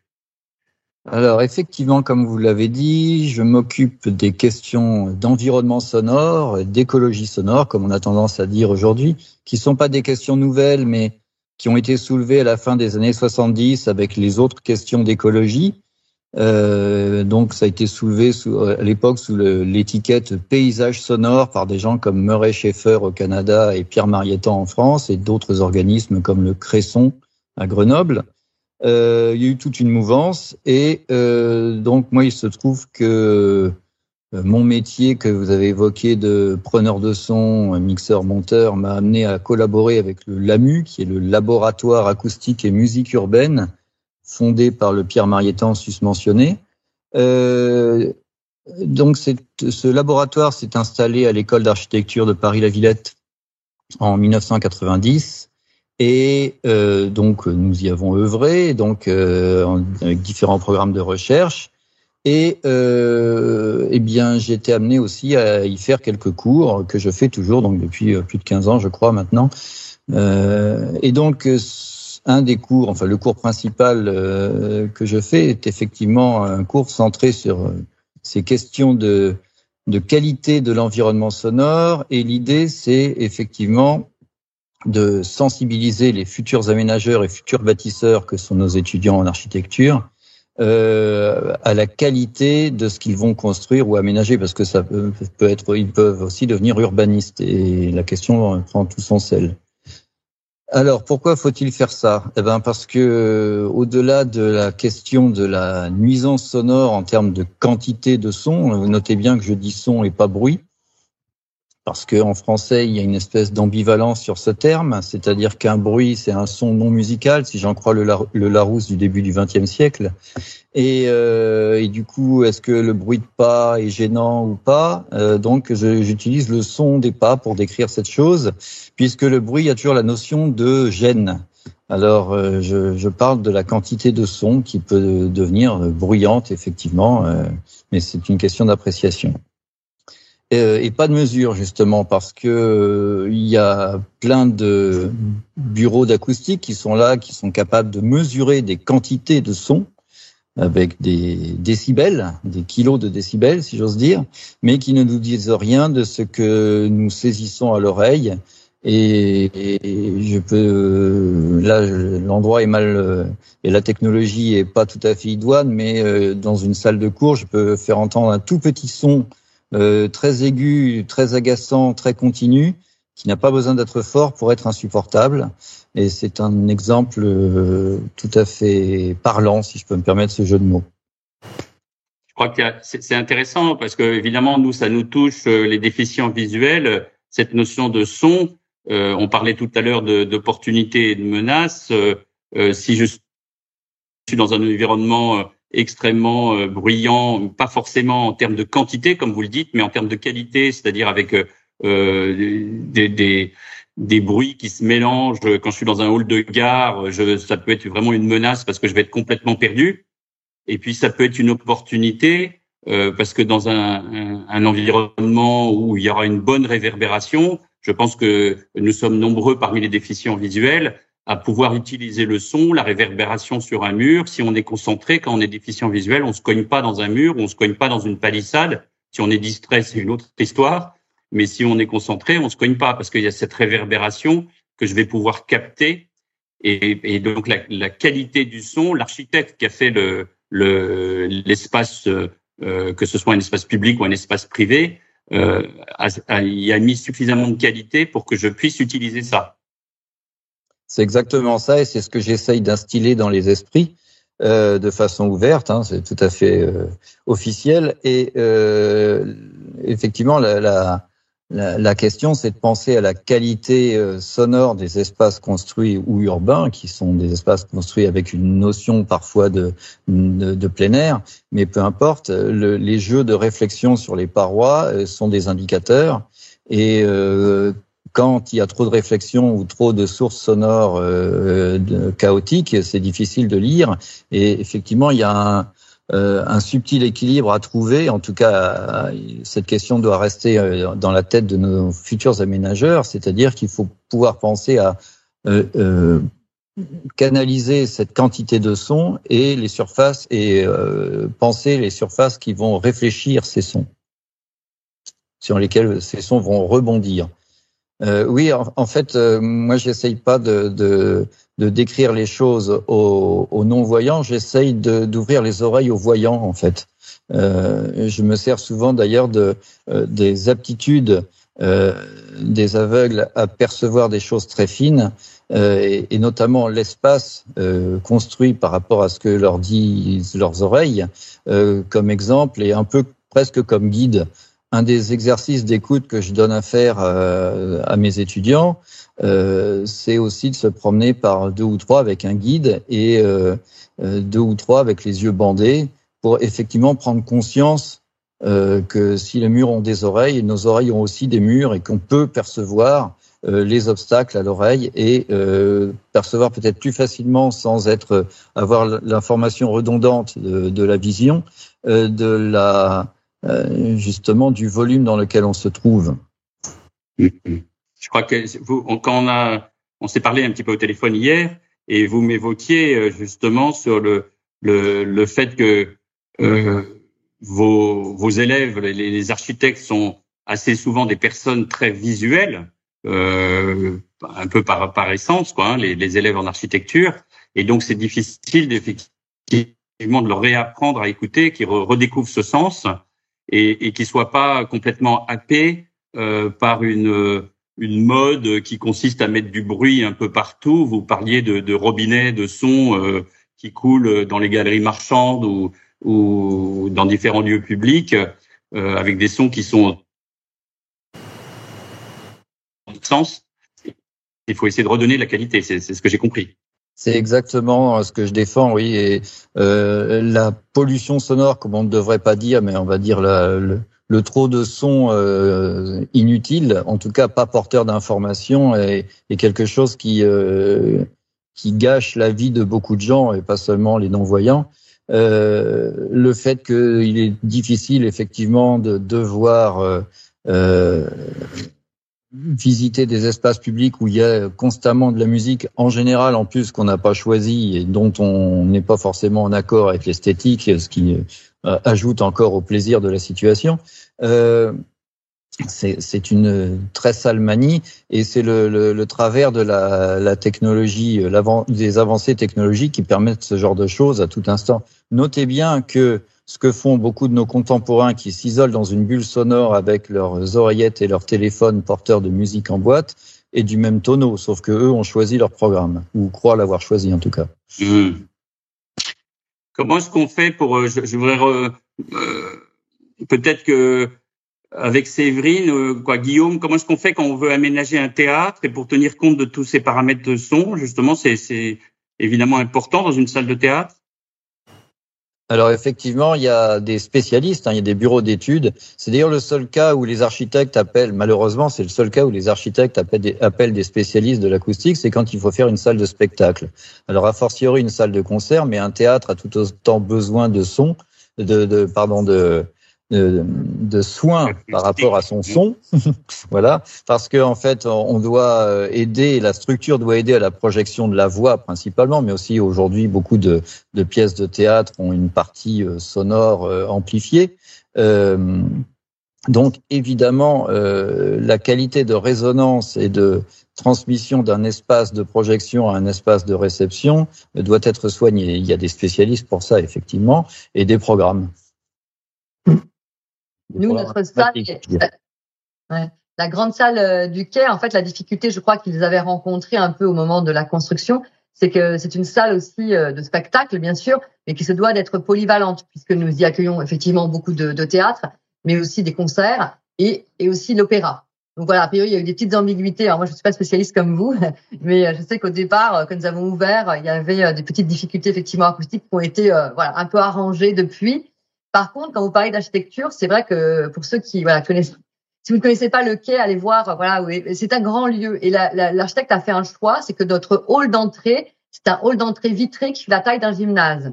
Alors effectivement, comme vous l'avez dit, je m'occupe des questions d'environnement sonore, d'écologie sonore, comme on a tendance à dire aujourd'hui, qui sont pas des questions nouvelles, mais qui ont été soulevées à la fin des années 70 avec les autres questions d'écologie. Euh, donc, ça a été soulevé sous, à l'époque sous l'étiquette paysage sonore par des gens comme Murray Schaeffer au Canada et Pierre Marietan en France et d'autres organismes comme le Cresson à Grenoble. Euh, il y a eu toute une mouvance et euh, donc moi il se trouve que euh, mon métier que vous avez évoqué de preneur de son, mixeur, monteur m'a amené à collaborer avec le LAMU qui est le laboratoire acoustique et musique urbaine fondé par le Pierre Marietan susmentionné. Euh, donc ce laboratoire s'est installé à l'école d'architecture de Paris-La Villette en 1990 et euh, donc nous y avons œuvré donc euh, avec différents programmes de recherche. Et euh, eh bien j'ai été amené aussi à y faire quelques cours que je fais toujours donc depuis euh, plus de 15 ans je crois maintenant. Euh, et donc un des cours, enfin le cours principal euh, que je fais est effectivement un cours centré sur euh, ces questions de, de qualité de l'environnement sonore. Et l'idée, c'est effectivement de sensibiliser les futurs aménageurs et futurs bâtisseurs que sont nos étudiants en architecture euh, à la qualité de ce qu'ils vont construire ou aménager, parce que ça peut, peut être, ils peuvent aussi devenir urbanistes. Et la question prend tout son sel. Alors pourquoi faut-il faire ça? Eh ben parce que euh, au-delà de la question de la nuisance sonore en termes de quantité de son, vous notez bien que je dis son et pas bruit, parce qu'en français il y a une espèce d'ambivalence sur ce terme, c'est-à-dire qu'un bruit c'est un son non musical, si j'en crois le, Larousse du début du XXe siècle, et, euh, et, du coup, est-ce que le bruit de pas est gênant ou pas? Euh, Donc, j'utilise le son des pas pour décrire cette chose, puisque le bruit a toujours la notion de gêne. Alors, euh, je, je, parle de la quantité de son qui peut devenir bruyante, effectivement, euh, mais c'est une question d'appréciation. Euh, et pas de mesure, justement, parce que il y a plein de bureaux d'acoustique qui sont là, qui sont capables de mesurer des quantités de son avec des décibels, des kilos de décibels, si j'ose dire, mais qui ne nous disent rien de ce que nous saisissons à l'oreille. Et, je peux, là, l'endroit est mal, et la technologie est pas tout à fait idoine, mais euh, dans une salle de cours, je peux faire entendre un tout petit son euh, très aigu, très agaçant, très continu, qui n'a pas besoin d'être fort pour être insupportable. Et c'est un exemple euh, tout à fait parlant, si je peux me permettre ce jeu de mots. Je crois que c'est intéressant parce que évidemment nous ça nous touche euh, les déficients visuels. Cette notion de son, euh, on parlait tout à l'heure d'opportunités et de menaces. si je suis dans un environnement extrêmement bruyant, pas forcément en termes de quantité comme vous le dites, mais en termes de qualité, c'est-à-dire avec des, des, des bruits qui se mélangent. Quand je suis dans un hall de gare, je, ça peut être vraiment une menace parce que je vais être complètement perdu. Et puis ça peut être une opportunité euh, parce que dans un, un, environnement où il y aura une bonne réverbération, je pense que nous sommes nombreux parmi les déficients visuels à pouvoir utiliser le son, la réverbération sur un mur. Si on est concentré, quand on est déficient visuel, on se cogne pas dans un mur, on se cogne pas dans une palissade. Si on est distrait, c'est une autre histoire. Mais si on est concentré, on se cogne pas parce qu'il y a cette réverbération que je vais pouvoir capter. Et, donc la, qualité du son, l'architecte qui a fait le l'espace, euh, que ce soit un espace public ou un espace privé, euh, a, a, il a mis suffisamment de qualité pour que je puisse utiliser ça. C'est exactement ça, et c'est ce que j'essaye d'instiller dans les esprits. Euh, de façon ouverte, hein, c'est tout à fait euh, officiel. Et euh, effectivement, la, la, la, question, c'est de penser à la qualité euh, sonore des espaces construits ou urbains, qui sont des espaces construits avec une notion parfois de, de, plein air, mais peu importe, les jeux de réflexion sur les parois euh, sont des indicateurs. Et euh, quand il y a trop de réflexion ou trop de sources sonores chaotiques, c'est difficile de lire. Et effectivement, il y a un, euh, un subtil équilibre à trouver. En tout cas, cette question doit rester euh, dans la tête de nos futurs aménageurs, c'est-à-dire qu'il faut pouvoir penser à euh, canaliser cette quantité de sons et les surfaces et penser les surfaces qui vont réfléchir ces sons, sur lesquels ces sons vont rebondir. Oui, en, fait, moi, j'essaye pas de de décrire les choses aux, non-voyants, j'essaye d'ouvrir les oreilles aux voyants, en fait. Euh, je me sers souvent d'ailleurs de, euh, des aptitudes euh, des aveugles à percevoir des choses très fines, et, et, notamment l'espace construit par rapport à ce que leur disent leurs oreilles, comme exemple, et un peu presque comme guide. Un des exercices d'écoute que je donne à faire à mes étudiants, euh, c'est aussi de se promener par deux ou trois avec un guide et euh, euh, deux ou trois avec les yeux bandés pour effectivement prendre conscience que si les murs ont des oreilles, nos oreilles ont aussi des murs et qu'on peut percevoir les obstacles à l'oreille et percevoir peut-être plus facilement sans être avoir l'information redondante de, de, la vision, de la justement du volume dans lequel on se trouve. Je crois que vous, quand on a, on s'est parlé un petit peu au téléphone hier, et vous m'évoquiez euh, justement sur le le, le fait que euh, vos, vos élèves, les, les, architectes, sont assez souvent des personnes très visuelles, euh, un peu par, par essence, quoi, hein, les, les, élèves en architecture, et donc c'est difficile effectivement de leur réapprendre à écouter, qu'ils redécouvrent ce sens et, et qu'ils soient pas complètement happés euh, par une une mode qui consiste à mettre du bruit un peu partout. Vous parliez de, de robinets, de sons euh, qui coulent dans les galeries marchandes ou, ou dans différents lieux publics, euh, avec des sons qui sont sens. Il faut essayer de redonner la qualité. C'est ce que j'ai compris. C'est exactement ce que je défends, oui. Et euh, la pollution sonore, comme on ne devrait pas dire, mais on va dire le, le trop de son euh, inutile, en tout cas pas porteur d'informations, est, quelque chose qui euh, qui gâche la vie de beaucoup de gens et pas seulement les non-voyants. Euh, le fait qu'il est difficile effectivement de devoir euh, visiter des espaces publics où il y a constamment de la musique, en général en plus qu'on n'a pas choisi et dont on n'est pas forcément en accord avec l'esthétique, ce qui euh, ajoute encore au plaisir de la situation. Euh, c'est une très sale manie et c'est le, le, le, travers de la, la technologie, des avancées technologiques qui permettent ce genre de choses à tout instant. Notez bien que ce que font beaucoup de nos contemporains qui s'isolent dans une bulle sonore avec leurs oreillettes et leurs téléphones porteurs de musique en boîte est du même tonneau, sauf que eux ont choisi leur programme ou croient l'avoir choisi en tout cas. Comment est-ce qu'on fait pour euh, je, je voudrais euh, peut-être que avec Séverine, euh, quoi, Guillaume, comment est-ce qu'on fait quand on veut aménager un théâtre et pour tenir compte de tous ces paramètres de son, justement, c'est évidemment important dans une salle de théâtre? Alors effectivement, il y a des spécialistes, hein, il y a des bureaux d'études. C'est d'ailleurs le seul cas où les architectes appellent, malheureusement, c'est le seul cas où les architectes appellent des, spécialistes de l'acoustique, c'est quand il faut faire une salle de spectacle. Alors a fortiori une salle de concert, mais un théâtre a tout autant besoin de son, de, de pardon, de, de, soins par rapport à son son, voilà, parce que en fait, on doit euh, aider, la structure doit aider à la projection de la voix principalement, mais aussi aujourd'hui beaucoup de, de pièces de théâtre ont une partie euh, sonore euh, amplifiée. donc évidemment, la qualité de résonance et de transmission d'un espace de projection à un espace de réception doit être soignée. Il y a des spécialistes pour ça, effectivement, et des programmes. Nous, notre salle, la grande salle euh, du quai, en fait, la difficulté, je crois qu'ils avaient rencontré un peu au moment de la construction, c'est que c'est une salle aussi euh, de spectacle, bien sûr, mais qui se doit d'être polyvalente, puisque nous y accueillons effectivement beaucoup de, de théâtre. mais aussi des concerts et, et aussi l'opéra. Donc voilà, a priori, il y a eu des petites ambiguïtés. Alors moi, je ne suis pas spécialiste comme vous, mais je sais qu'au départ, quand nous avons ouvert, il y avait des petiques difficultés effectivement acoustiques qui ont été voilà un peu arrangées depuis. Par contre, quand vous parlez d'architecture, c'est vrai que pour ceux qui voilà connaissent si vous ne connaissez pas le quai, allez voir. Voilà, c'est un grand lieu. Et l'architecte a fait un choix, c'est que notre hall d'entrée, c'est un hall d'entrée vitré qui fait la taille d'un gymnase,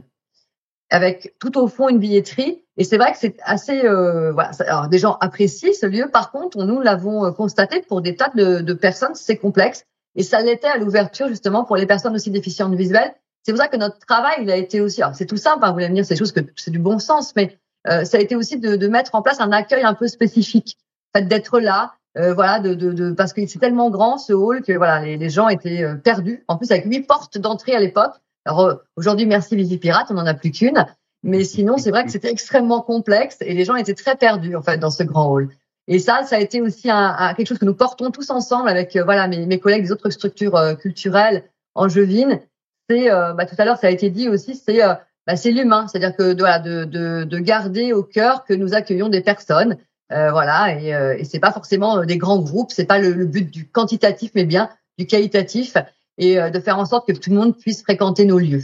avec tout au fond une billetterie. Et c'est vrai que c'est assez. Euh, voilà, alors des gens apprécient ce lieu. Par contre, nous l'avons euh, constaté pour des tas de, de personnes, c'est complexe. Et ça l'était à l'ouverture justement pour les personnes aussi déficientes visuelles. C'est pour ça que notre travail, il a été aussi. C'est tout simple. Hein, vous allez me dire, c'est choses que c'est du bon sens, mais euh, ça a été aussi de, de mettre en place un accueil un peu spécifique fait d'être là, euh, voilà, de, de, de, parce que c'est tellement grand ce hall que voilà, les, les gens étaient euh, perdus. En plus, avec huit portes d'entrée à l'époque. Alors euh, aujourd'hui, merci Pirate, on n'en a plus qu'une. Mais sinon, c'est vrai que c'était extrêmement complexe et les gens étaient très perdus en fait dans ce grand hall. Et ça, ça a été aussi un, quelque chose que nous portons tous ensemble avec voilà mes, mes collègues des autres structures culturelles angevines. C'est bah, tout à l'heure, ça a été dit aussi, c'est bah, c'est l'humain, c'est-à-dire que voilà, de, de, de garder au cœur que nous accueillons des personnes euh, voilà, et, euh, et c'est pas forcément euh, des grands groupes, c'est pas le, but du quantitatif, mais bien du qualitatif, et de faire en sorte que tout le monde puisse fréquenter nos lieux.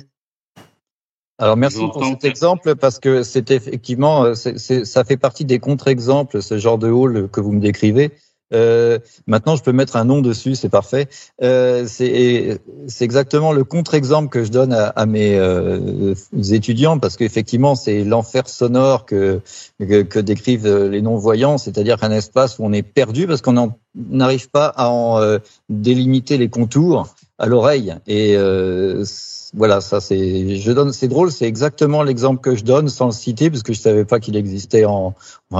Alors merci pour cet exemple parce que c'est effectivement, ça fait partie des contre-exemples, ce genre de hall que vous me décrivez. Euh, maintenant, je peux mettre un nom dessus, c'est parfait. Euh, c'est exactement le contre-exemple que je donne à, à mes euh, étudiants parce qu'effectivement, c'est l'enfer sonore que, que, que, décrivent les non-voyants, c'est-à-dire un espace où on est perdu parce qu'on n'arrive pas à en euh, délimiter les contours à l'oreille. Et euh, voilà, ça c'est, je donne, c'est drôle, c'est exactement l'exemple que je donne sans le citer parce que je savais pas qu'il existait en.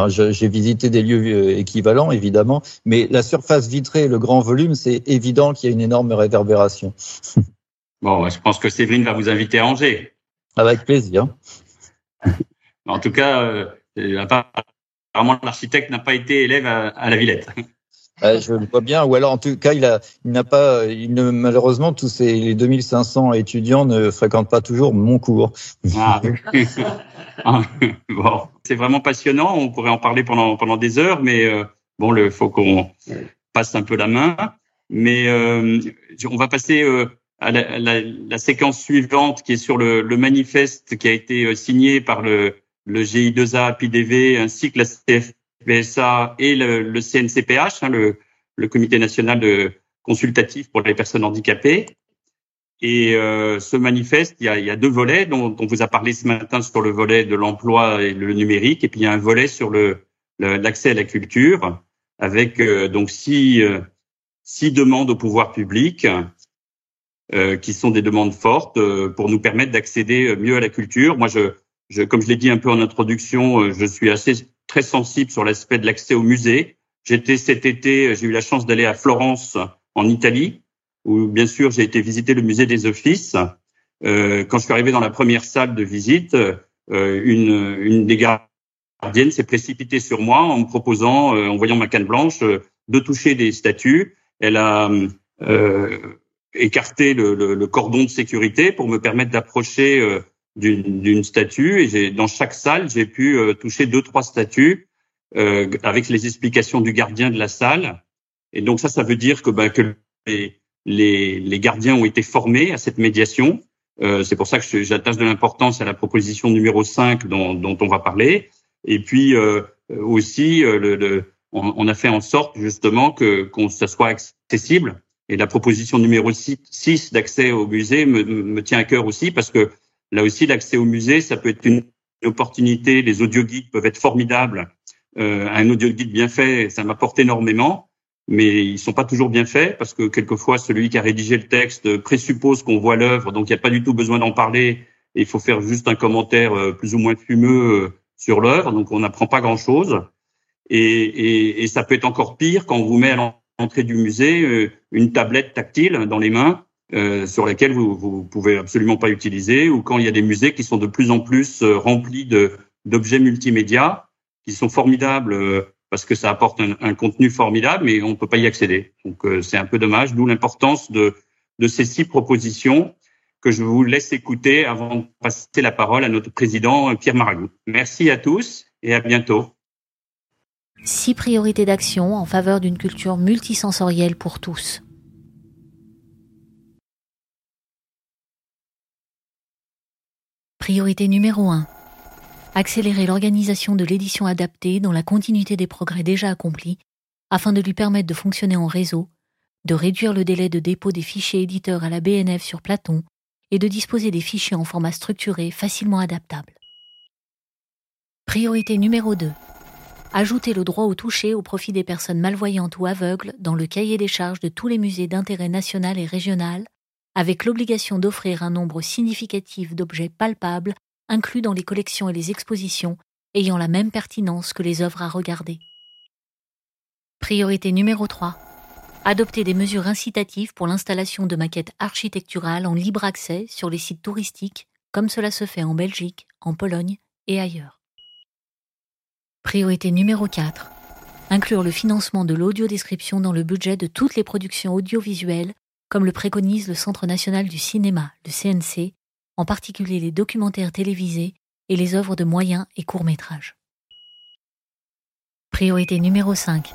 j'ai visité des lieux euh, équivalents évidemment, mais la surface vitrée, le grand volume, c'est évident qu'il y a une énorme réverbération. Bon, je pense que Séverine va vous inviter à Angers. Avec plaisir. En tout cas, euh, apparemment l'architecte n'a pas été élève à, à la Villette. Je le vois bien. Ou alors, en tout cas, il a, il n'a pas, il ne, malheureusement, tous ces les 2500 étudiants ne fréquentent pas toujours mon cours. Ah. bon, c'est vraiment passionnant. On pourrait en parler pendant pendant des heures, mais euh, bon, le faut qu'on passe un peu la main. Mais euh, on va passer euh, à la, la, la, séquence suivante, qui est sur le, le manifeste qui a été euh, signé par le le GI2A PDV ainsi que la CF PSA et le, le CNCPH, hein, le, le, Comité national de consultatif pour les personnes handicapées. Et euh, ce manifeste, il y, a, il y a, deux volets dont, on vous a parlé ce matin sur le volet de l'emploi et le numérique, et puis il y a un volet sur le l'accès à la culture, avec euh, donc six, euh, six demandes au pouvoir public, euh, qui sont des demandes fortes euh, pour nous permettre d'accéder mieux à la culture. Moi, je, je comme je l'ai dit un peu en introduction, je suis assez très sensible sur l'aspect de l'accès au musée. J'étais cet été, j'ai eu la chance d'aller à Florence, en Italie, où bien sûr j'ai été visiter le musée des Offices. Euh, quand je suis arrivé dans la première salle de visite, euh, une, une des gardiennes s'est précipitée sur moi en me proposant, euh, en voyant ma canne blanche, euh, de toucher des statues. Elle a euh, écarté le, le, le, cordon de sécurité pour me permettre d'approcher d'une statue et j'ai dans chaque salle j'ai pu euh, toucher deux trois statues euh, avec les explications du gardien de la salle. Et donc ça ça veut dire que, bah, que les, les, les, gardiens ont été formés à cette médiation. Euh, c'est pour ça que j'attache de l'importance à la proposition numéro 5 dont, dont on va parler. Et puis euh, aussi euh, le, le on, on, a fait en sorte justement que qu'on ça soit accessible. Et la proposition numéro 6 d'accès au musée me, me tient à cœur aussi parce que Là aussi, l'accès au musée, ça peut être une opportunité. Les audioguides peuvent être formidables. Euh, un audioguide bien fait, ça m'apporte énormément, mais ils sont pas toujours bien faits parce que quelquefois, celui qui a rédigé le texte présuppose qu'on voit l'œuvre, donc il n'y a pas du tout besoin d'en parler. il faut faire juste un commentaire euh, plus ou moins fumeux euh, sur l'œuvre, donc on n'apprend pas grand-chose. Et, et, ça peut être encore pire quand on vous met à l'entrée du musée euh, une tablette tactile dans les mains euh, sur lesquels vous, vous pouvez absolument pas utiliser, ou quand il y a des musées qui sont de plus en plus euh, remplis d'objets multimédia qui sont formidables euh, parce que ça apporte un, un, contenu formidable, mais on ne peut pas y accéder. Donc c'est un peu dommage, d'où l'importance de de ces six propositions que je vous laisse écouter avant de passer la parole à notre président Pierre Maragou. Merci à tous et à bientôt. Six priorités d'action en faveur d'une culture multisensorielle pour tous. Priorité numéro 1. Accélérer l'organisation de l'édition adaptée dans la continuité des progrès déjà accomplis afin de lui permettre de fonctionner en réseau, de réduire le délai de dépôt des fichiers éditeurs à la BNF sur Platon et de disposer des fichiers en format structuré facilement adaptable. Priorité numéro 2. Ajouter le droit au toucher au profit des personnes malvoyantes ou aveugles dans le cahier des charges de tous les musées d'intérêt national et régional avec l'obligation d'offrir un nombre significatif d'objets palpables inclus dans les collections et les expositions ayant la même pertinence que les œuvres à regarder. Priorité numéro 3. Adopter des mesures incitatives pour l'installation de maquettes architecturales en libre accès sur les sites touristiques, comme cela se fait en Belgique, en Pologne et ailleurs. Priorité numéro 4. Inclure le financement de l'audiodescription dans le budget de toutes les productions audiovisuelles comme le préconise le Centre national du cinéma, le CNC, en particulier les documentaires télévisés et les œuvres de moyens et courts métrages. Priorité numéro 5.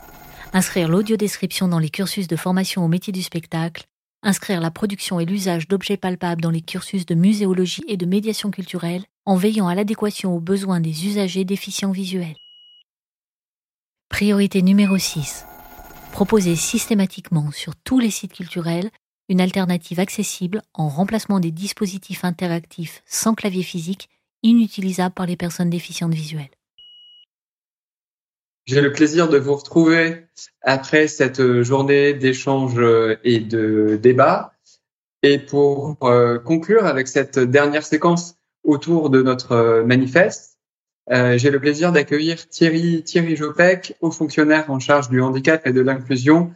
Inscrire l'audiodescription dans les cursus de formation au métier du spectacle, inscrire la production et l'usage d'objets palpables dans les cursus de muséologie et de médiation culturelle, en veillant à l'adéquation aux besoins des usagers déficients visuels. Priorité numéro 6. Proposer systématiquement sur tous les sites culturels une alternative accessible en remplacement des dispositifs interactifs sans clavier physique inutilisables par les personnes déficientes visuelles. J'ai le plaisir de vous retrouver après cette journée d'échange et de débat. Et pour euh, conclure avec cette dernière séquence autour de notre manifeste, euh, j'ai le plaisir d'accueillir Thierry, Thierry Jopek, haut fonctionnaire en charge du handicap et de l'inclusion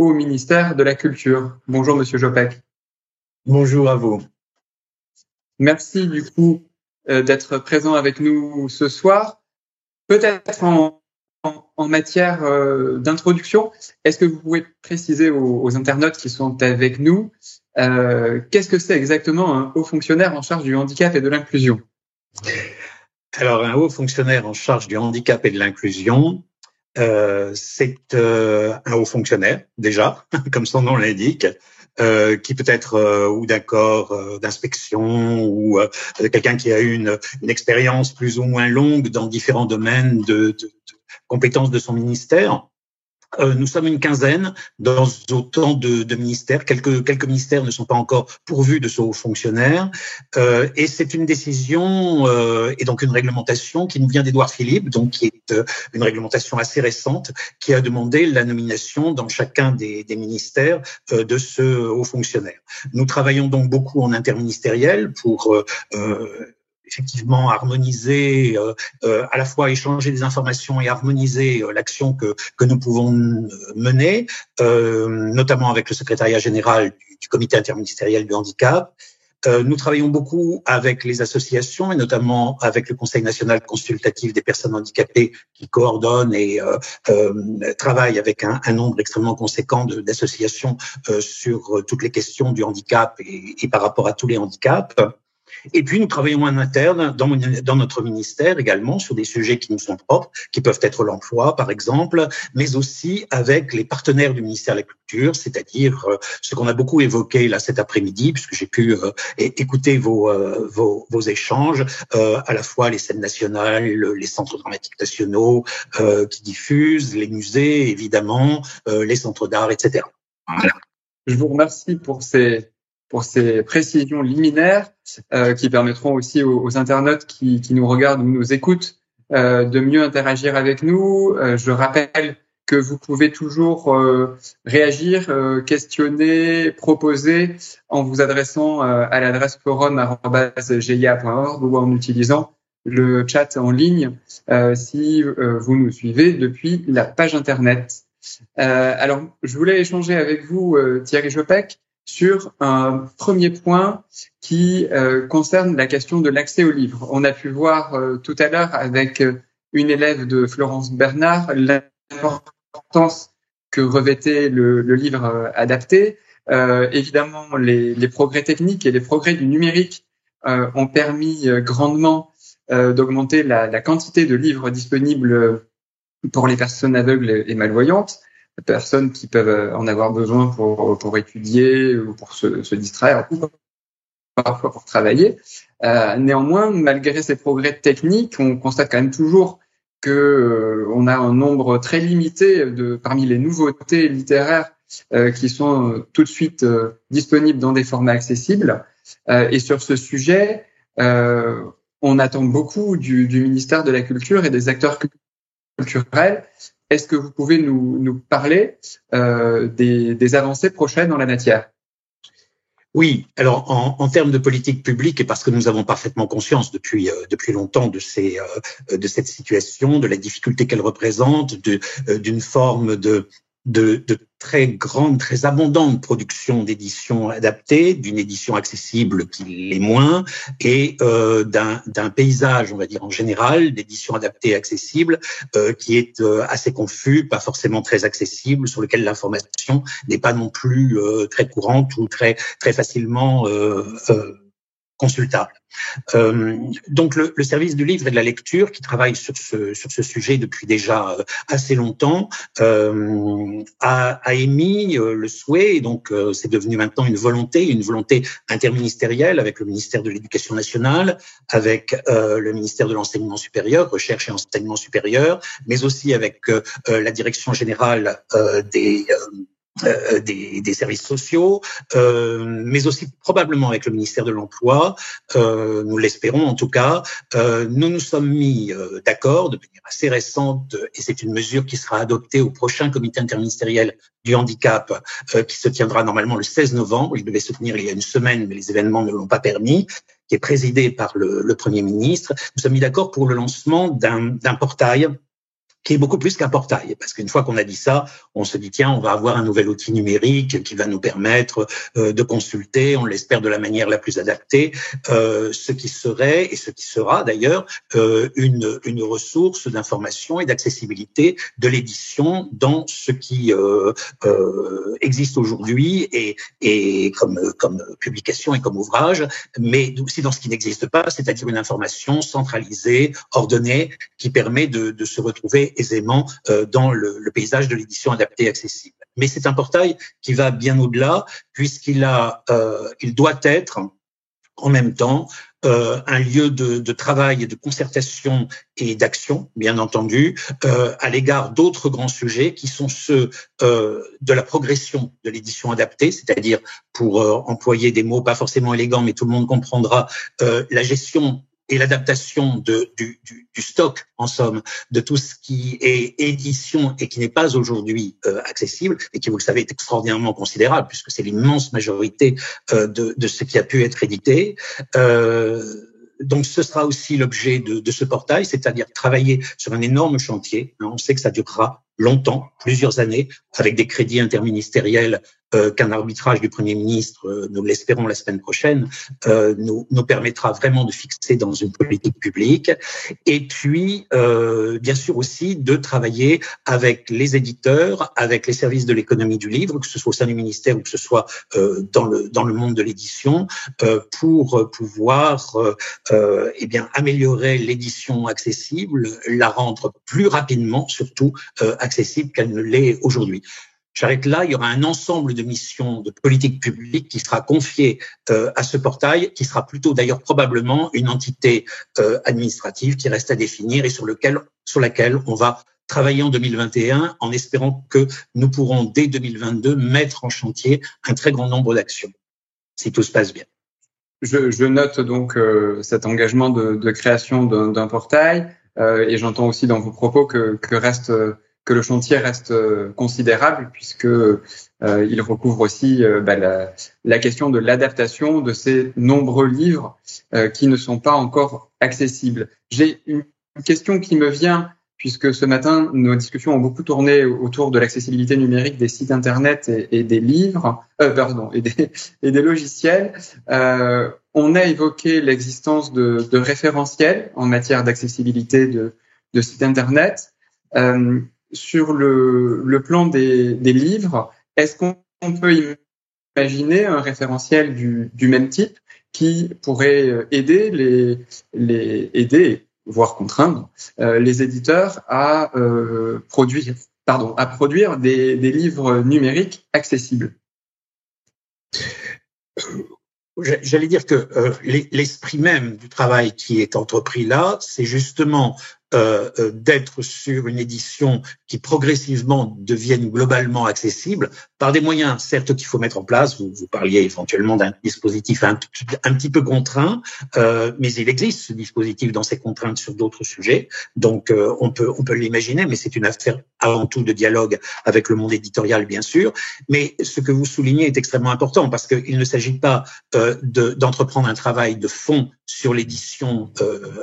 au ministère de la Culture. Bonjour, Monsieur Jopek. Bonjour à vous. Merci du coup euh, d'être présent avec nous ce soir. Peut-être en, en, matière euh, d'introduction, est-ce que vous pouvez préciser aux, internautes qui sont avec nous euh, qu'est-ce que c'est exactement un haut fonctionnaire en charge du handicap et de l'inclusion? Alors, un haut fonctionnaire en charge du handicap et de l'inclusion, euh, c'est euh, un haut fonctionnaire déjà, comme son nom l'indique, euh, qui peut être ou d'accord d'inspection ou quelqu'un qui a eu une, une expérience plus ou moins longue dans différents domaines de, de, de compétences de son ministère. Euh, nous sommes une quinzaine dans autant de, de, ministères. Quelques, quelques ministères ne sont pas encore pourvus de ce haut fonctionnaire. Euh, et c'est une décision euh, et donc une réglementation qui nous vient d'Edouard Philippe, donc qui est euh, une réglementation assez récente, qui a demandé la nomination dans chacun des, des ministères euh, de ce haut fonctionnaire. Nous travaillons donc beaucoup en interministériel pour effectivement harmoniser, euh, euh, à la fois échanger des informations et harmoniser euh, l'action que, que nous pouvons mener, notamment avec le secrétariat général du, comité interministériel du handicap. nous travaillons beaucoup avec les associations et notamment avec le Conseil national consultatif des personnes handicapées qui coordonne et euh, euh, travaille avec un, un, nombre extrêmement conséquent d'associations euh, sur toutes les questions du handicap et, et, par rapport à tous les handicaps. Et puis, nous travaillons en interne dans, dans, notre ministère également sur des sujets qui nous sont propres, qui peuvent être l'emploi, par exemple, mais aussi avec les partenaires du ministère de la Culture, c'est-à-dire euh, ce qu'on a beaucoup évoqué là cet après-midi, puisque j'ai pu euh, écouter vos, euh, vos, vos, échanges, euh, à la fois les scènes nationales, les centres dramatiques nationaux euh, qui diffusent, les musées, évidemment, euh, les centres d'art, etc. Voilà. Je vous remercie pour ces pour ces précisions liminaires euh, qui permettront aussi aux, internautes qui, qui, nous regardent ou nous écoutent euh, de mieux interagir avec nous. Euh, je rappelle que vous pouvez toujours euh, réagir, euh, questionner, proposer en vous adressant euh, à l'adresse forum.gia.org ou en utilisant le chat en ligne si vous nous suivez depuis la page Internet. alors, je voulais échanger avec vous, Thierry Jopek, sur un premier point qui euh, concerne la question de l'accès au livre. On a pu voir euh, tout à l'heure avec euh, une élève de Florence Bernard l'importance que revêtait le, livre adapté. évidemment, les, progrès techniques et les progrès du numérique ont permis grandement d'augmenter la, quantité de livres disponibles pour les personnes aveugles et malvoyantes, personnes qui peuvent en avoir besoin pour, pour étudier ou pour se, distraire ou parfois pour travailler. Euh, néanmoins, malgré ces progrès techniques, on constate quand même toujours que euh, on a un nombre très limité de parmi les nouveautés littéraires euh, qui sont euh, tout de suite euh, disponibles dans des formats accessibles. et sur ce sujet, on attend beaucoup du, ministère de la Culture et des acteurs culturels. Est-ce que vous pouvez nous, parler des, des avancées prochaines dans la matière? Oui, alors en, en, termes de politique publique, et parce que nous avons parfaitement conscience depuis euh, longtemps euh, de cette situation, de la difficulté qu'elle représente, euh, d'une forme de de, de, très grande, très abondante production d'éditions adaptées, d'une édition accessible qui l'est moins, et euh, d'un paysage, on va dire en général, d'éditions adaptées accessibles, euh, qui est euh, assez confus, pas forcément très accessible, sur lequel l'information n'est pas non plus euh, très courante ou très très facilement euh, consultable. Euh, donc le, le, service du livre et de la lecture, qui travaille sur ce, sur ce sujet depuis déjà euh, assez longtemps, euh, a, a, émis euh, le souhait, et donc euh, c'est devenu maintenant une volonté, une volonté interministérielle avec le ministère de l'Éducation nationale, avec le ministère de l'Enseignement supérieur, Recherche et Enseignement supérieur, mais aussi avec la Direction générale des euh, des, services sociaux, euh, mais aussi probablement avec le ministère de l'Emploi, euh, nous l'espérons en tout cas. Euh, nous nous sommes mis d'accord de manière assez récente, et c'est une mesure qui sera adoptée au prochain comité interministériel du handicap, qui se tiendra normalement le 16 novembre. Il devait se tenir il y a une semaine, mais les événements ne l'ont pas permis qui est présidé par le, le Premier ministre. Nous sommes mis d'accord pour le lancement d'un portail qui est beaucoup plus qu'un portail. Parce qu'une fois qu'on a dit ça, on se dit, tiens, on va avoir un nouvel outil numérique qui va nous permettre euh, de consulter, on l'espère de la manière la plus adaptée, euh, ce qui serait, et ce qui sera d'ailleurs, euh, une, une ressource d'information et d'accessibilité de l'édition dans ce qui euh, euh, existe aujourd'hui et, et comme, comme publication et comme ouvrage, mais aussi dans ce qui n'existe pas, c'est-à-dire une information centralisée, ordonnée, qui permet de, de se retrouver aisément euh, dans le, paysage de l'édition adaptée accessible. Mais c'est un portail qui va bien au-delà puisqu'il a, euh, il doit être en même temps euh, un lieu de, travail et de concertation et d'action, bien entendu, à l'égard d'autres grands sujets qui sont ceux de la progression de l'édition adaptée, c'est-à-dire, pour employer des mots pas forcément élégants, mais tout le monde comprendra, la gestion et l'adaptation du, du, du, stock, en somme, de tout ce qui est édition et qui n'est pas aujourd'hui euh, accessible, et qui, vous le savez, est extraordinairement considérable, puisque c'est l'immense majorité euh, de, de, ce qui a pu être édité. Euh, donc, ce sera aussi l'objet de, de, ce portail, c'est-à-dire travailler sur un énorme chantier. On sait que ça durera longtemps, plusieurs années, avec des crédits interministériels euh, qu'un arbitrage du Premier ministre, euh, nous l'espérons la semaine prochaine, euh, nous, permettra vraiment de fixer dans une politique publique. Et puis, bien sûr aussi, de travailler avec les éditeurs, avec les services de l'économie du livre, que ce soit au sein du ministère ou que ce soit dans, le, dans le monde de l'édition, pour pouvoir eh bien, améliorer l'édition accessible, la rendre plus rapidement, surtout qu'elle ne l'est aujourd'hui. J'arrête là, il y aura un ensemble de missions de politique publique qui sera confié euh, à ce portail, qui sera plutôt d'ailleurs probablement une entité euh, administrative qui reste à définir et sur, lequel, sur laquelle on va travailler en 2021 en espérant que nous pourrons dès 2022 mettre en chantier un très grand nombre d'actions, si tout se passe bien. Je, note donc euh, cet engagement de, création d'un portail et j'entends aussi dans vos propos que reste que le chantier reste euh, considérable puisque euh, il recouvre aussi euh, bah, la, question de l'adaptation de ces nombreux livres qui ne sont pas encore accessibles. J'ai une question qui me vient puisque ce matin nos discussions ont beaucoup tourné autour de l'accessibilité numérique des sites internet et, des livres, pardon, et des, logiciels. on a évoqué l'existence de, référentiels en matière d'accessibilité de sites internet. Euh, sur le, plan des, livres, est-ce qu'on peut imaginer un référentiel du, même type qui pourrait aider les, aider voire contraindre les éditeurs à produire, pardon, à produire des livres numériques accessibles? J'allais dire que l'esprit même du travail qui est entrepris là, c'est justement euh, euh, d'être sur une édition qui progressivement devienne globalement accessible par des moyens, certes, qu'il faut mettre en place. Vous, parliez éventuellement d'un dispositif un, petit peu contraint, euh, mais il existe ce dispositif dans ses contraintes sur d'autres sujets. Donc, on peut, on peut l'imaginer, mais c'est une affaire avant tout de dialogue avec le monde éditorial, bien sûr. Mais ce que vous soulignez est extrêmement important parce qu'il ne s'agit pas d'entreprendre un travail de fond sur l'édition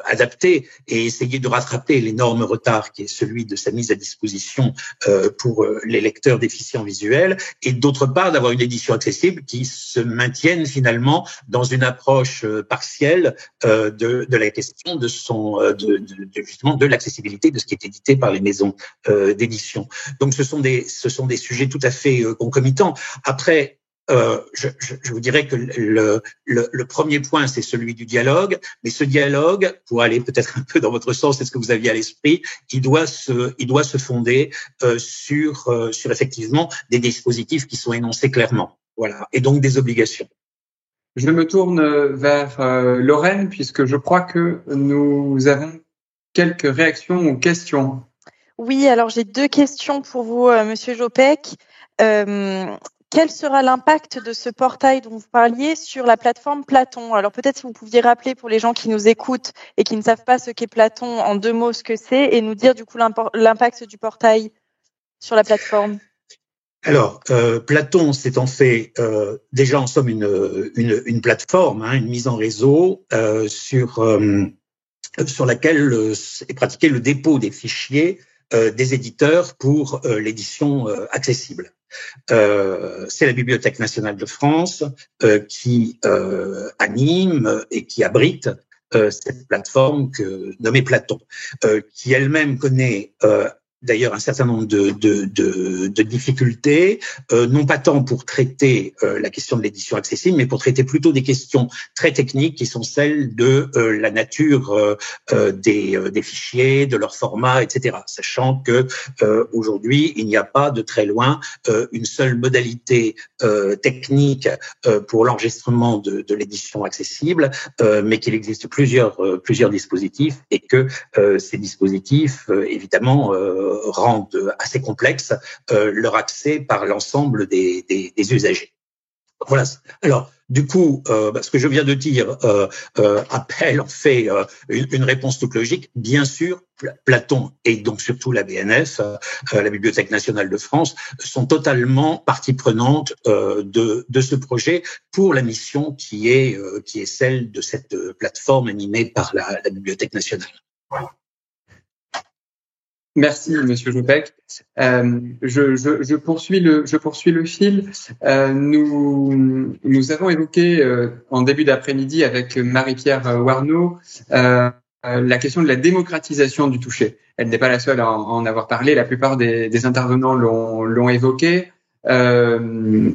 adaptée et essayer de rattraper l'énorme retard qui est celui de sa mise à disposition euh, pour euh, les lecteurs déficients visuels, et d'autre part d'avoir une édition accessible qui se maintienne finalement dans une approche euh, partielle de, de, la question de son de, de, justement de l'accessibilité de ce qui est édité par les maisons d'édition. Donc ce sont des ce sont des sujets tout à fait concomitants. Après euh, je, je, je, vous dirais que le, le, le premier point, c'est celui du dialogue, mais ce dialogue, pour aller peut-être un peu dans votre sens, c'est ce que vous aviez à l'esprit, il doit se, il doit se fonder euh, sur, euh, sur effectivement des dispositifs qui sont énoncés clairement, voilà, et donc des obligations. Je me tourne vers euh, Lorraine puisque je crois que nous avons quelques réactions ou questions. Oui, alors j'ai deux questions pour vous, euh, Monsieur Jopek. Euh, quel sera l'impact de ce portail dont vous parliez sur la plateforme Platon? Alors peut-être si vous pouviez rappeler pour les gens qui nous écoutent et qui ne savent pas ce qu'est Platon en deux mots ce que c'est et nous dire du coup l'impact du portail sur la plateforme. Alors, euh, Platon, c'est en fait euh, déjà en somme une, une, plateforme, hein, une mise en réseau euh, sur, sur laquelle est pratiqué le dépôt des fichiers des éditeurs pour l'édition accessible. Euh, c'est la Bibliothèque nationale de France euh, qui euh, anime et qui abrite cette plateforme que, nommée Platon, qui elle-même connaît d'ailleurs un certain nombre de, difficultés, euh, non pas tant pour traiter euh, la question de l'édition accessible, mais pour traiter plutôt des questions très techniques qui sont celles de euh, la nature des, des, fichiers, de leur format, etc. Sachant que aujourd'hui il n'y a pas de très loin une seule modalité technique pour l'enregistrement de, de l'édition accessible, mais qu'il existe plusieurs plusieurs dispositifs et que ces dispositifs évidemment rendent assez complexe euh, leur accès par l'ensemble des, des, des, usagers. Voilà. Alors, du coup, euh, bah, ce que je viens de dire euh, euh, appelle en fait euh, une, réponse toute logique. Bien sûr, Platon et donc surtout la BNF, euh, la Bibliothèque nationale de France, sont totalement partie prenante de, ce projet pour la mission qui est celle de cette plateforme animée par la Bibliothèque nationale. Merci, Monsieur Jopek. Euh, je, je, je, poursuis le, je poursuis le fil. Euh, nous, nous avons évoqué euh, en début d'après-midi avec Marie-Pierre Warneau euh, la question de la démocratisation du toucher. Elle n'est pas la seule à en, avoir parlé. La plupart des, des intervenants l'ont évoqué. Euh,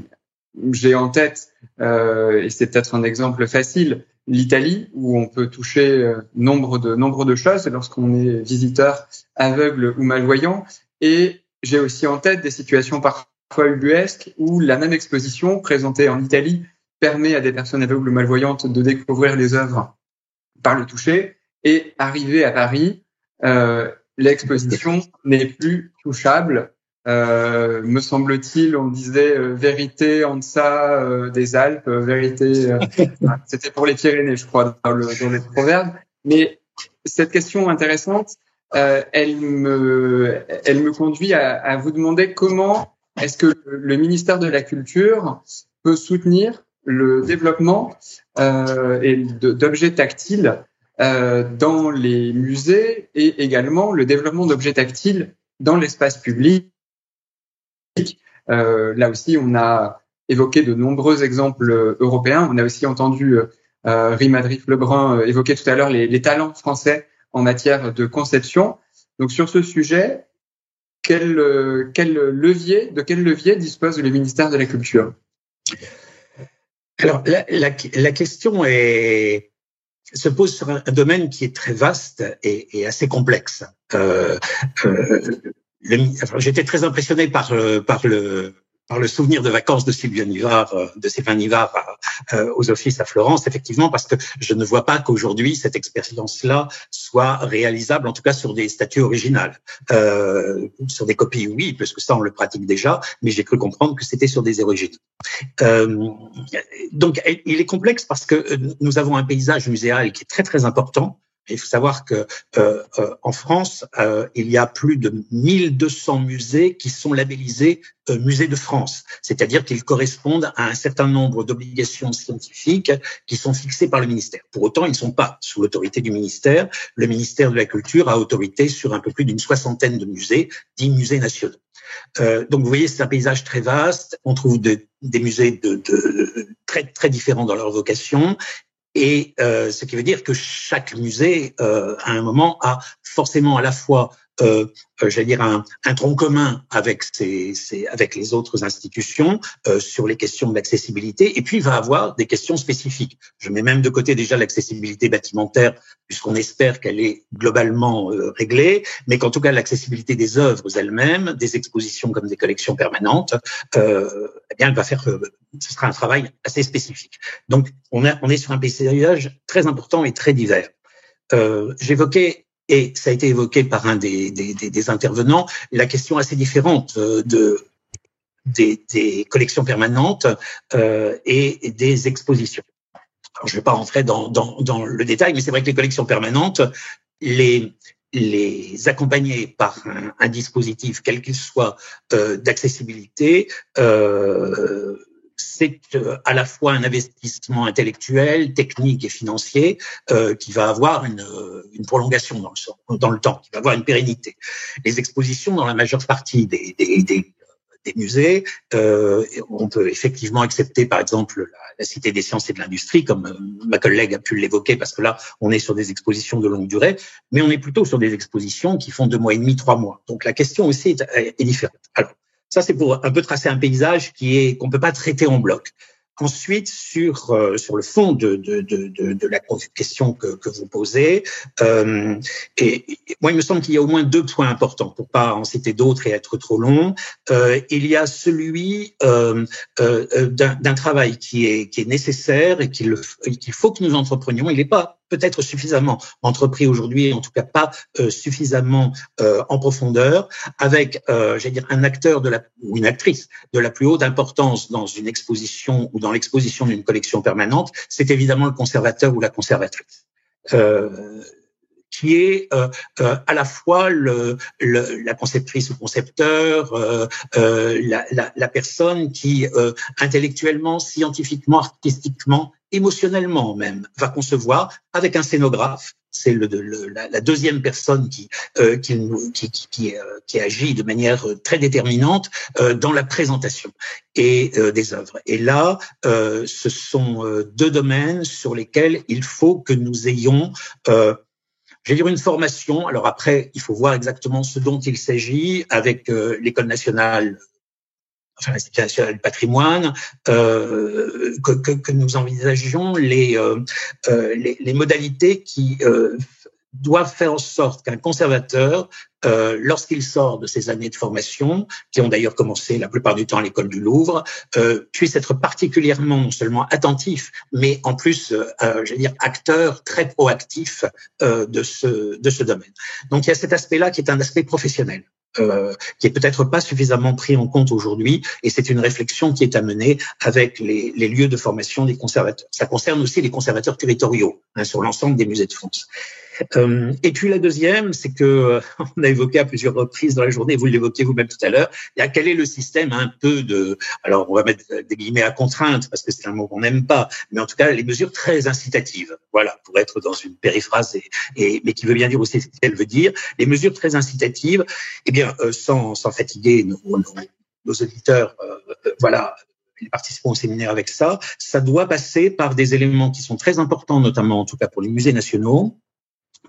j'ai en tête, et c'est peut-être un exemple facile, l'Italie, où on peut toucher euh, nombre de nombre de choses lorsqu'on est visiteur aveugle ou malvoyant. Et j'ai aussi en tête des situations parfois ubuesques où la même exposition présentée en Italie permet à des personnes aveugles ou malvoyantes de découvrir les œuvres par le toucher. Et arrivé à Paris, euh, l'exposition n'est plus touchable euh, me semble-t-il, on disait euh, vérité en deçà euh, des Alpes, euh, vérité. C'était pour les Pyrénées, je crois, dans, le, les proverbes. Mais cette question intéressante, elle me, elle me conduit à, à vous demander comment est-ce que le ministère de la Culture peut soutenir le développement et d'objets tactiles dans les musées et également le développement d'objets tactiles dans l'espace public là aussi, on a évoqué de nombreux exemples européens. On a aussi entendu euh, Rimadrif Lebrun euh, évoquer tout à l'heure les, talents français en matière de conception. Donc sur ce sujet, quel, euh, levier, de quel levier dispose le ministère de la Culture? Alors la, question est se pose sur un, domaine qui est très vaste et, assez complexe. Euh, euh, J'étais très impressionné par, euh, par le par le souvenir de vacances de Sylvain Nivard, euh, de Sylvain Nivard euh, aux offices à Florence, effectivement, parce que je ne vois pas qu'aujourd'hui cette expérience-là soit réalisable, en tout cas sur des statues originales. Euh, sur des copies, oui, parce que ça on le pratique déjà, mais j'ai cru comprendre que c'était sur des origines. Euh, donc, il est complexe parce que nous avons un paysage muséal qui est très très important. Il faut savoir que euh, euh, en France, euh, il y a plus de 1200 musées qui sont labellisés euh, musées de France, c'est-à-dire qu'ils correspondent à un certain nombre d'obligations scientifiques qui sont fixées par le ministère. Pour autant, ils ne sont pas sous l'autorité du ministère. Le ministère de la Culture a autorité sur un peu plus d'une soixantaine de musées, dix musées nationaux. Euh, donc, vous voyez, c'est un paysage très vaste. On trouve de- des musées de, de- très très différents dans leur vocation. Et euh, ce qui veut dire que chaque musée, euh, à un moment, a forcément à la fois, euh, euh, j'allais dire, un, un tronc commun avec, ses, ses- avec les autres institutions euh, sur les questions d'accessibilité, et puis va avoir des questions spécifiques. Je mets même de côté déjà l'accessibilité bâtimentaire, puisqu'on espère qu'elle est globalement euh, réglée, mais qu'en tout cas l'accessibilité des œuvres elles-mêmes, des expositions comme des collections permanentes, euh, eh bien, elle va faire, euh, ce sera un travail assez spécifique. Donc, on, a, on est sur un paysage très important et très divers. J'évoquais, et ça a été évoqué par un des, intervenants, la question assez différente euh, de, des, des collections permanentes euh, et des expositions. Alors, je ne vais pas rentrer dans, dans, dans le détail, mais c'est vrai que les collections permanentes, les, les accompagner par un, un dispositif, quel qu'il soit, euh, d'accessibilité, euh, c'est euh, à la fois un investissement intellectuel, technique et financier euh, qui va avoir une, euh, une prolongation dans le, dans le temps, qui va avoir une pérennité. Les expositions, dans la majeure partie des, des, des, des musées, euh, on peut effectivement accepter, par exemple, la, Cité des sciences et de l'industrie, comme euh, ma collègue a pu l'évoquer, parce que là, on est sur des expositions de longue durée, mais on est plutôt sur des expositions qui font deux mois et demi, trois mois. Donc la question aussi est, est différente. Alors, ça, c'est pour un peu tracer un paysage qui est qu'on peut pas traiter en bloc. Ensuite, sur euh, sur le fond de de de, de, de la question que, que vous posez, euh, et, moi, il me semble qu'il y a au moins deux points importants pour pas en citer d'autres et être trop long. Euh, il y a celui euh, euh, euh, d'un d'un travail qui est qui est nécessaire et qu'il qu'il faut que nous entreprenions. Il n'est pas peut-être suffisamment entrepris aujourd'hui, en tout cas pas euh, suffisamment euh, en profondeur, avec, euh, j'allais dire, un acteur de la ou une actrice de la plus haute importance dans une exposition ou dans l'exposition d'une collection permanente, c'est évidemment le conservateur ou la conservatrice. Euh, qui est euh, euh, à la fois le, le, la conceptrice ou concepteur, euh, euh, la, la, la, personne qui euh, intellectuellement, scientifiquement, artistiquement, émotionnellement même va concevoir avec un scénographe. C'est le, le, la, la, deuxième personne qui, euh, qui, qui, qui, qui, qui, agit de manière très déterminante euh, dans la présentation et euh, des œuvres. Et là, euh, ce sont euh, deux domaines sur lesquels il faut que nous ayons euh, je vais dire une formation. Alors après, il faut voir exactement ce dont il s'agit avec euh, l'école nationale, enfin l'Institut national du patrimoine, euh, que, que, que, nous envisagions les, euh, les, les, modalités qui doivent faire en sorte qu'un conservateur, euh, lorsqu'il sort de ses années de formation, qui ont d'ailleurs commencé la plupart du temps à l'école du Louvre, euh, puisse être particulièrement non seulement attentif, mais en plus, euh, je veux dire, acteur très proactif de ce de ce domaine. Donc il y a cet aspect-là qui est un aspect professionnel. Euh, qui est peut-être pas suffisamment pris en compte aujourd'hui, et c'est une réflexion qui est à mener avec les, les, lieux de formation des conservateurs. Ça concerne aussi les conservateurs territoriaux hein, sur l'ensemble des musées de France. Euh, et puis la deuxième, c'est que on a évoqué à plusieurs reprises dans la journée, vous l'évoquiez vous-même tout à l'heure, quel est le système un peu de, alors on va mettre des guillemets à contrainte parce que c'est un mot qu'on n'aime pas, mais en tout cas les mesures très incitatives, voilà, pour être dans une périphrase, et, et mais qui veut bien dire aussi ce qu'elle veut dire, les mesures très incitatives, eh bien euh, sans, fatiguer nos, auditeurs, euh, voilà, les participants au séminaire avec ça, ça doit passer par des éléments qui sont très importants, notamment en tout cas pour les musées nationaux,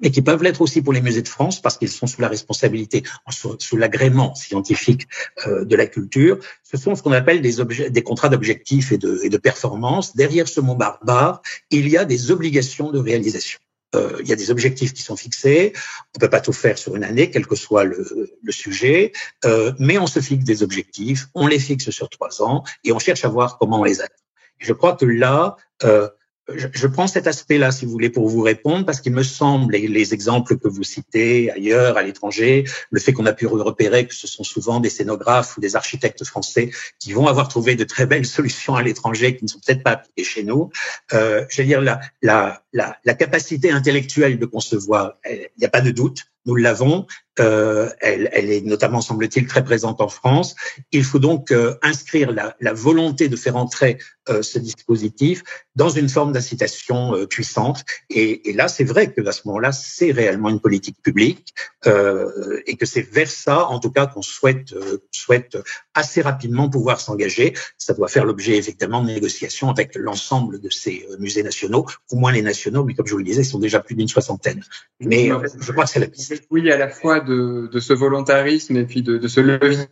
mais qui peuvent l'être aussi pour les musées de France parce qu'ils sont sous la responsabilité, sous, l'agrément scientifique euh, de la culture. Ce sont ce qu'on appelle des contrats d'objectifs et de, et de performance. Derrière ce mot barbare, il y a des obligations de réalisation. Euh, il y a des objectifs qui sont fixés. On peut pas tout faire sur une année, quel que soit le, le sujet, euh, mais on se fixe des objectifs, on les fixe sur trois ans et on cherche à voir comment on les atteint. Je crois que là, euh, je, je, prends cet aspect-là, si vous voulez, pour vous répondre, parce qu'il me semble, et les exemples que vous citez ailleurs, à l'étranger, le fait qu'on a pu repérer que ce sont souvent des scénographes ou des architectes français qui vont avoir trouvé de très belles solutions à l'étranger qui ne sont peut-être pas appliquées chez nous. Euh, je veux dire, la, la, la, la capacité intellectuelle de concevoir, il n'y a pas de doute, nous l'avons. Euh, elle, elle, est notamment, semble-t-il, très présente en France. Il faut donc euh, inscrire la, la, volonté de faire entrer euh, ce dispositif dans une forme d'incitation euh, puissante. Et, et, là, c'est vrai que à ce moment-là, c'est réellement une politique publique euh, et que c'est vers ça, en tout cas, qu'on souhaite euh, souhaite assez rapidement pouvoir s'engager. Ça doit faire l'objet effectivement de négociations avec l'ensemble de ces musées nationaux, au moins les nationaux, mais comme je vous le disais, ils sont déjà plus d'une soixantaine. Mais je crois que c'est la piste oui à la fois de, ce volontarisme et puis de, ce levier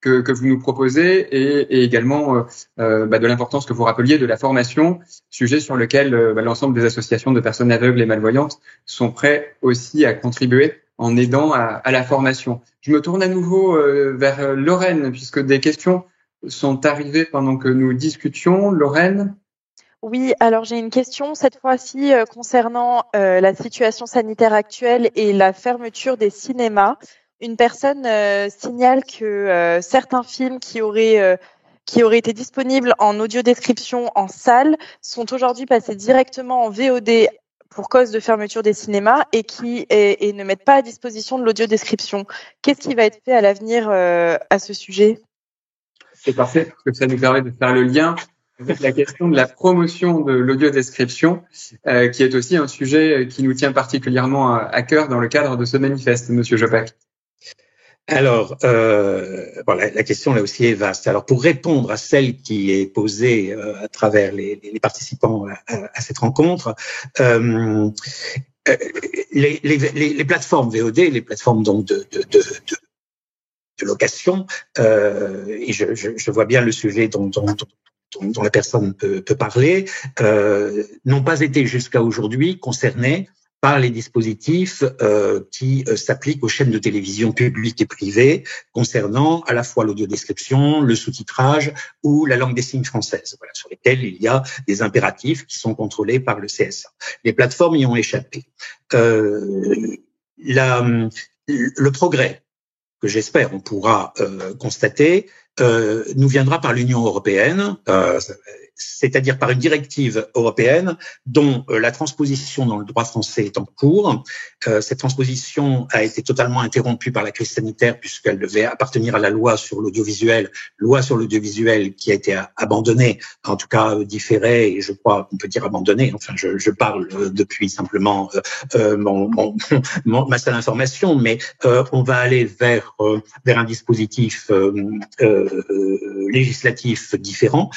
que, que, vous nous proposez et, également euh, euh, bah, de l'importance que vous rappeliez de la formation, sujet sur lequel euh, bah, l'ensemble des associations de personnes aveugles et malvoyantes sont prêts aussi à contribuer en aidant à, la formation. Je me tourne à nouveau vers Lorraine puisque des questions sont arrivées pendant que nous discutions. Lorraine oui, alors j'ai une question cette fois-ci euh, concernant euh, la situation sanitaire actuelle et la fermeture des cinémas. Une personne euh, signale que certains films qui auraient qui auraient été disponibles en audio description en salle sont aujourd'hui passés directement en VOD pour cause de fermeture des cinémas et qui ne mettent pas à disposition de l'audio description. Qu'est-ce qui va être fait à l'avenir à ce sujet? C'est parfait parce que ça nous permet de faire le lien la question de la promotion de l'audio-description, euh, qui est aussi un sujet qui nous tient particulièrement à, cœur dans le cadre de ce manifeste, Monsieur Jopac. Alors, euh, la question là aussi est vaste. Alors, pour répondre à celle qui est posée euh, à travers les, participants à, cette rencontre, euh, euh les, plateformes VOD, les plateformes donc de, location, euh, et je, vois bien le sujet dont, dont la personne peut, peut parler, euh, n'ont pas été jusqu'à aujourd'hui concernés par les dispositifs euh, qui euh, s'appliquent aux chaînes de télévision publiques et privées concernant à la fois l'audiodescription, le sous-titrage ou la langue des signes française, voilà, sur lesquels il y a des impératifs qui sont contrôlés par le CSA. Les plateformes y ont échappé. Euh, la, le progrès que j'espère on pourra euh, constater, nous viendra par l'Union européenne, euh, c'est-à-dire par une directive européenne dont euh, la transposition dans le droit français est en cours. Euh, cette transposition a été totalement interrompue par la crise sanitaire puisqu'elle devait appartenir à la loi sur l'audiovisuel, loi sur l'audiovisuel qui a été abandonnée, en tout cas euh, différée, et je crois qu'on peut dire abandonnée. Enfin, je, je parle depuis simplement mon, mon, mon, ma seule information, mais on va aller vers vers un dispositif législatif différent,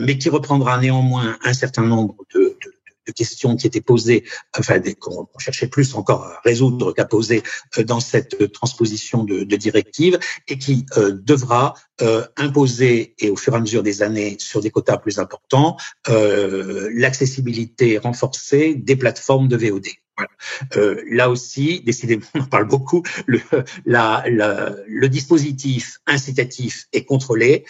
mais qui reprendra néanmoins un certain nombre de, questions qui étaient posées, enfin qu'on cherchait plus encore à résoudre qu'à poser euh, dans cette transposition de, directive, et qui euh, devra euh, imposer, et au fur et à mesure des années, sur des quotas plus importants, l'accessibilité renforcée des plateformes de VOD. Là aussi, décidément, on en parle beaucoup, le dispositif incitatif est contrôlé,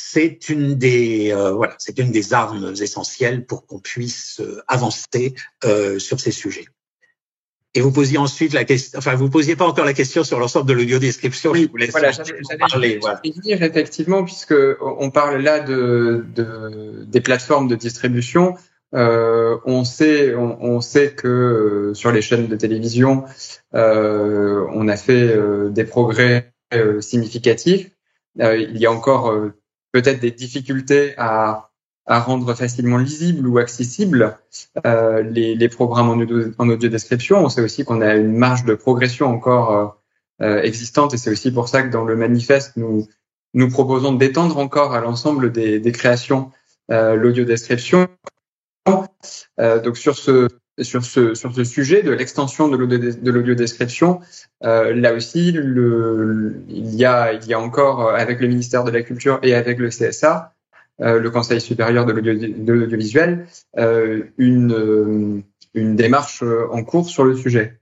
c'est une des euh, voilà, c'est une des armes essentielles pour qu'on puisse euh, avancer euh, sur ces sujets. Et vous posiez ensuite la question, enfin vous posiez pas encore la question sur l'ensemble de l'audio description. Oui, je vous laisse voilà, parler. Voilà. dire effectivement, puisque on parle là de, de des plateformes de distribution. Euh, on sait, on, on, sait que euh, sur les chaînes de télévision, euh, on a fait des progrès significatifs. il y a encore peut-être des difficultés à, rendre facilement lisible ou accessible euh, les, programmes en audio, description. On sait aussi qu'on a une marge de progression encore euh, euh existante et c'est aussi pour ça que dans le manifeste, nous, nous proposons d'étendre encore à l'ensemble des, des créations l'audio description. Donc sur ce sur ce sujet de l'extension de l'audiodescription. Euh, là aussi, il y a encore avec le ministère de la Culture et avec le CSA, euh, le Conseil supérieur de l'audiovisuel, euh, une euh, démarche en cours sur le sujet.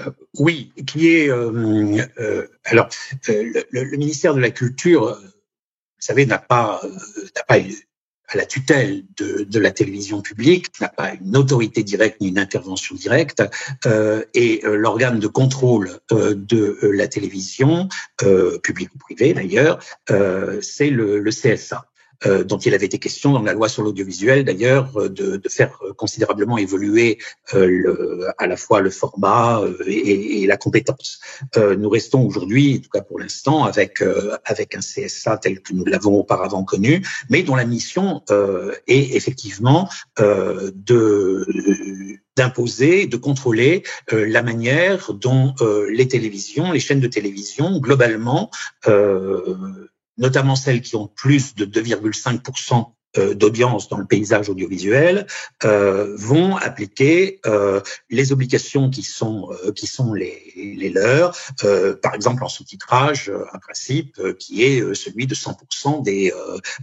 Euh, oui, qui est euh, euh, alors le, le, ministère de la Culture, vous savez, n'a pas n'a pas la tutelle de, la télévision publique, n'a pas une autorité directe ni une intervention directe, euh, et l'organe de contrôle euh, de la télévision, euh, publique ou privée d'ailleurs, c'est le CSA. Euh, dont il avait été question dans la loi sur l'audiovisuel, d'ailleurs, euh, de, de, faire considérablement évoluer euh, le, à la fois le format et, et la compétence. nous restons aujourd'hui, en tout cas pour l'instant, avec avec un CSA tel que nous l'avons auparavant connu, mais dont la mission est effectivement de d'imposer, de contrôler la manière dont les télévisions, les chaînes de télévision, globalement, notamment celles qui ont plus de 2,5% euh, d'audience dans le paysage audiovisuel euh, vont appliquer euh, les obligations qui sont euh, qui sont les, les leurs euh, par exemple en sous-titrage un principe qui est celui de 100% des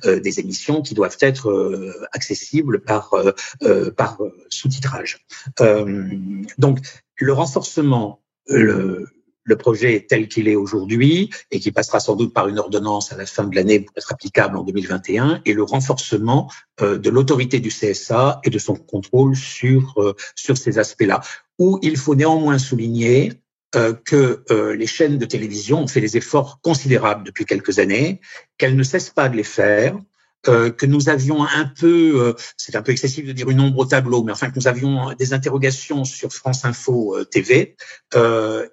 des émissions qui doivent être accessibles par par sous-titrage. Donc le renforcement le le projet tel qu'il est aujourd'hui et qui passera sans doute par une ordonnance à la fin de l'année pour être applicable en 2021 et le renforcement euh, de l'autorité du CSA et de son contrôle sur euh, sur ces aspects-là. Où il faut néanmoins souligner euh, que les chaînes de télévision ont fait des efforts considérables depuis quelques années, qu'elles ne cessent pas de les faire, euh, que nous avions un peu, euh, c'est un peu excessif de dire une ombre au tableau, mais enfin que nous avions des interrogations sur France Info euh, TV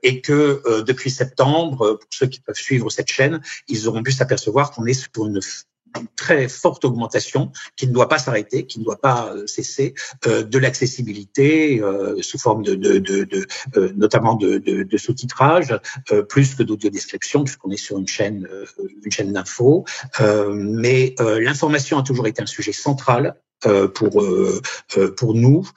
et que depuis septembre, pour ceux qui peuvent suivre cette chaîne, ils auront pu s'apercevoir qu'on est sur une très forte augmentation qui ne doit pas s'arrêter, qui ne doit pas euh, cesser euh, de l'accessibilité euh, sous forme de, de, de, de notamment de, de sous-titrage, plus que d'audio-description puisqu'on est sur une chaîne une chaîne d'info. mais l'information a toujours été un sujet central euh, pour euh, euh, pour nous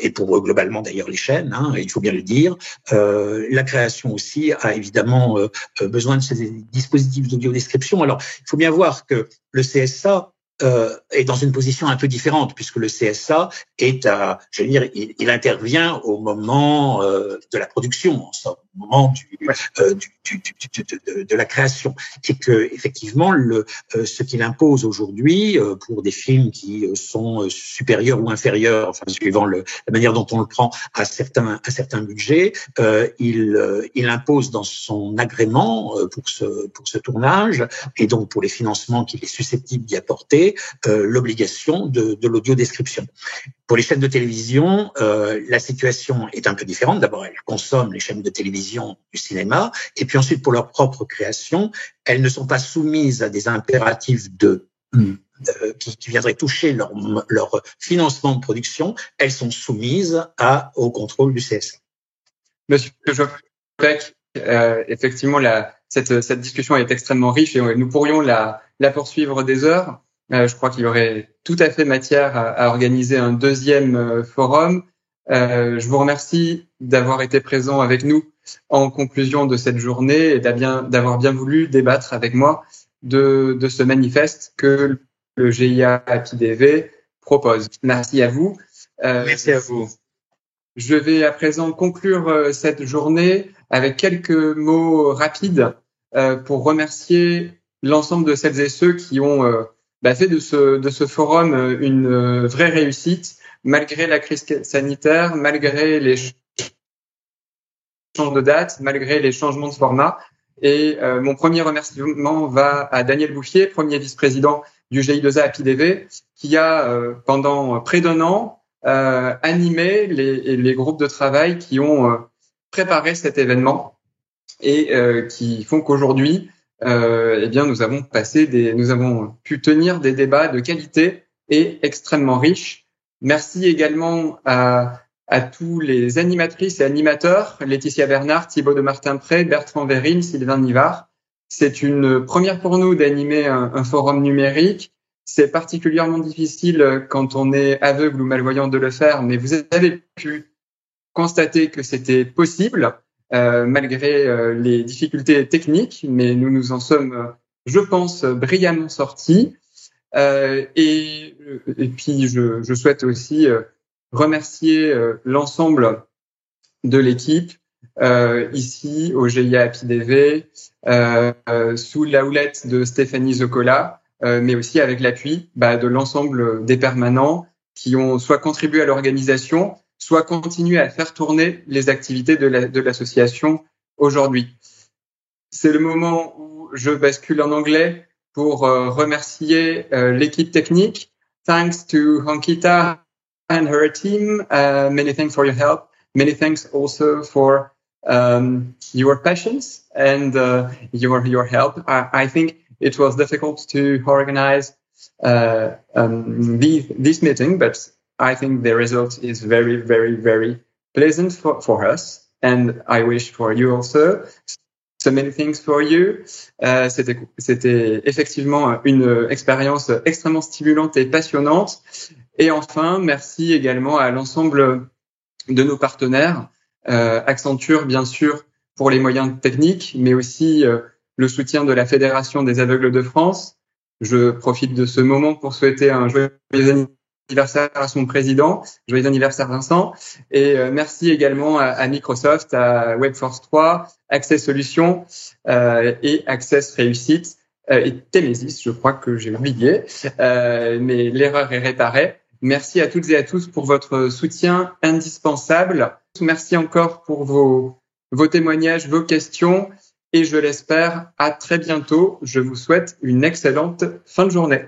et pour globalement d'ailleurs les chaînes, hein, il faut bien le dire. la création aussi a évidemment besoin de ces dispositifs d'audio description. Alors, il faut bien voir que le CSA euh, est dans une position un peu différente puisque le CSA est à, je veux dire, il, il intervient au moment euh, de la production, en somme, moment du, euh, du, du, de, de, la création, et que effectivement le euh, ce qu'il impose aujourd'hui euh, pour des films qui sont supérieurs ou inférieurs, enfin suivant le, la manière dont on le prend à certains à certains budgets, il il impose dans son agrément pour ce pour ce tournage et donc pour les financements qu'il est susceptible d'y apporter euh, l'obligation de, de l'audio-description. Pour les chaînes de télévision, euh, la situation est un peu différente. D'abord, elles consomment les chaînes de télévision du cinéma, et puis ensuite, pour leur propre création, elles ne sont pas soumises à des impératifs de qui, qui, viendraient toucher leur, leur financement de production, elles sont soumises à, au contrôle du CSA. Monsieur Jopek, euh, effectivement, la, cette, cette discussion est extrêmement riche et nous pourrions la, la poursuivre des heures. Euh, je crois qu'il y aurait tout à fait matière à, organiser un deuxième euh, forum. Euh, je vous remercie d'avoir été présent avec nous en conclusion de cette journée et d'avoir bien, voulu débattre avec moi de, de ce manifeste que le GIA APIDV propose. Merci à vous. Merci à vous. Je vais à présent conclure cette journée avec quelques mots rapides pour remercier l'ensemble de celles et ceux qui ont bah, fait de ce, de ce forum euh, une euh, vraie réussite, malgré la crise sanitaire, malgré les changements de date, malgré les changements de format. Et euh, mon premier remerciement va à Daniel Bouffier, premier vice-président du GI2A APIDV, qui a, pendant près d'un an, animé les, les, groupes de travail qui ont préparé cet événement et qui font qu'aujourd'hui, euh, eh bien, nous avons passé des, nous avons pu tenir des débats de qualité et extrêmement riches. Merci également à, à tous les animatrices et animateurs, Laetitia Bernard, Thibaut de Martin-Pré, Bertrand Vérine, Sylvain Nivard. C'est une première pour nous d'animer un, forum numérique C'est particulièrement difficile quand on est aveugle ou malvoyant de le faire, mais vous avez pu constater que c'était possible malgré euh, les difficultés techniques, mais nous nous en sommes, je pense, brillamment sortis. Euh, et, puis, je, je souhaite aussi remercier l'ensemble de l'équipe ici au GIA APIDV, sous la houlette de Stéphanie Zocola, mais aussi avec l'appui bah, de l'ensemble des permanents qui ont soit contribué à l'organisation, soit continuer à faire tourner les activités de l'association la, aujourd'hui. C'est le moment où je bascule en anglais pour euh, remercier euh, l'équipe technique. Thanks to Hankita and her team. Uh, many thanks for your help. Many thanks also for um, your patience and uh, your your help. I, think it was difficult to organize uh, um, this meeting, but I think the result is very, very, very pleasant for, for us. And I wish for you also. So many things for you. Euh, c'était, effectivement une expérience extrêmement stimulante et passionnante. Et enfin, merci également à l'ensemble de nos partenaires, euh, Accenture bien sûr pour les moyens techniques, mais aussi euh, le soutien de la Fédération des aveugles de France. Je profite de ce moment pour souhaiter un joyeux anniversaire anniversaire à son président. Joyeux anniversaire Vincent. Et euh, merci également à, Microsoft, à Webforce 3, Access Solutions euh, et Access Réussite euh, et Temesis, je crois que j'ai oublié, mais l'erreur est réparée. Merci à toutes et à tous pour votre soutien indispensable. Merci encore pour vos, vos témoignages, vos questions et je l'espère à très bientôt. Je vous souhaite une excellente fin de journée.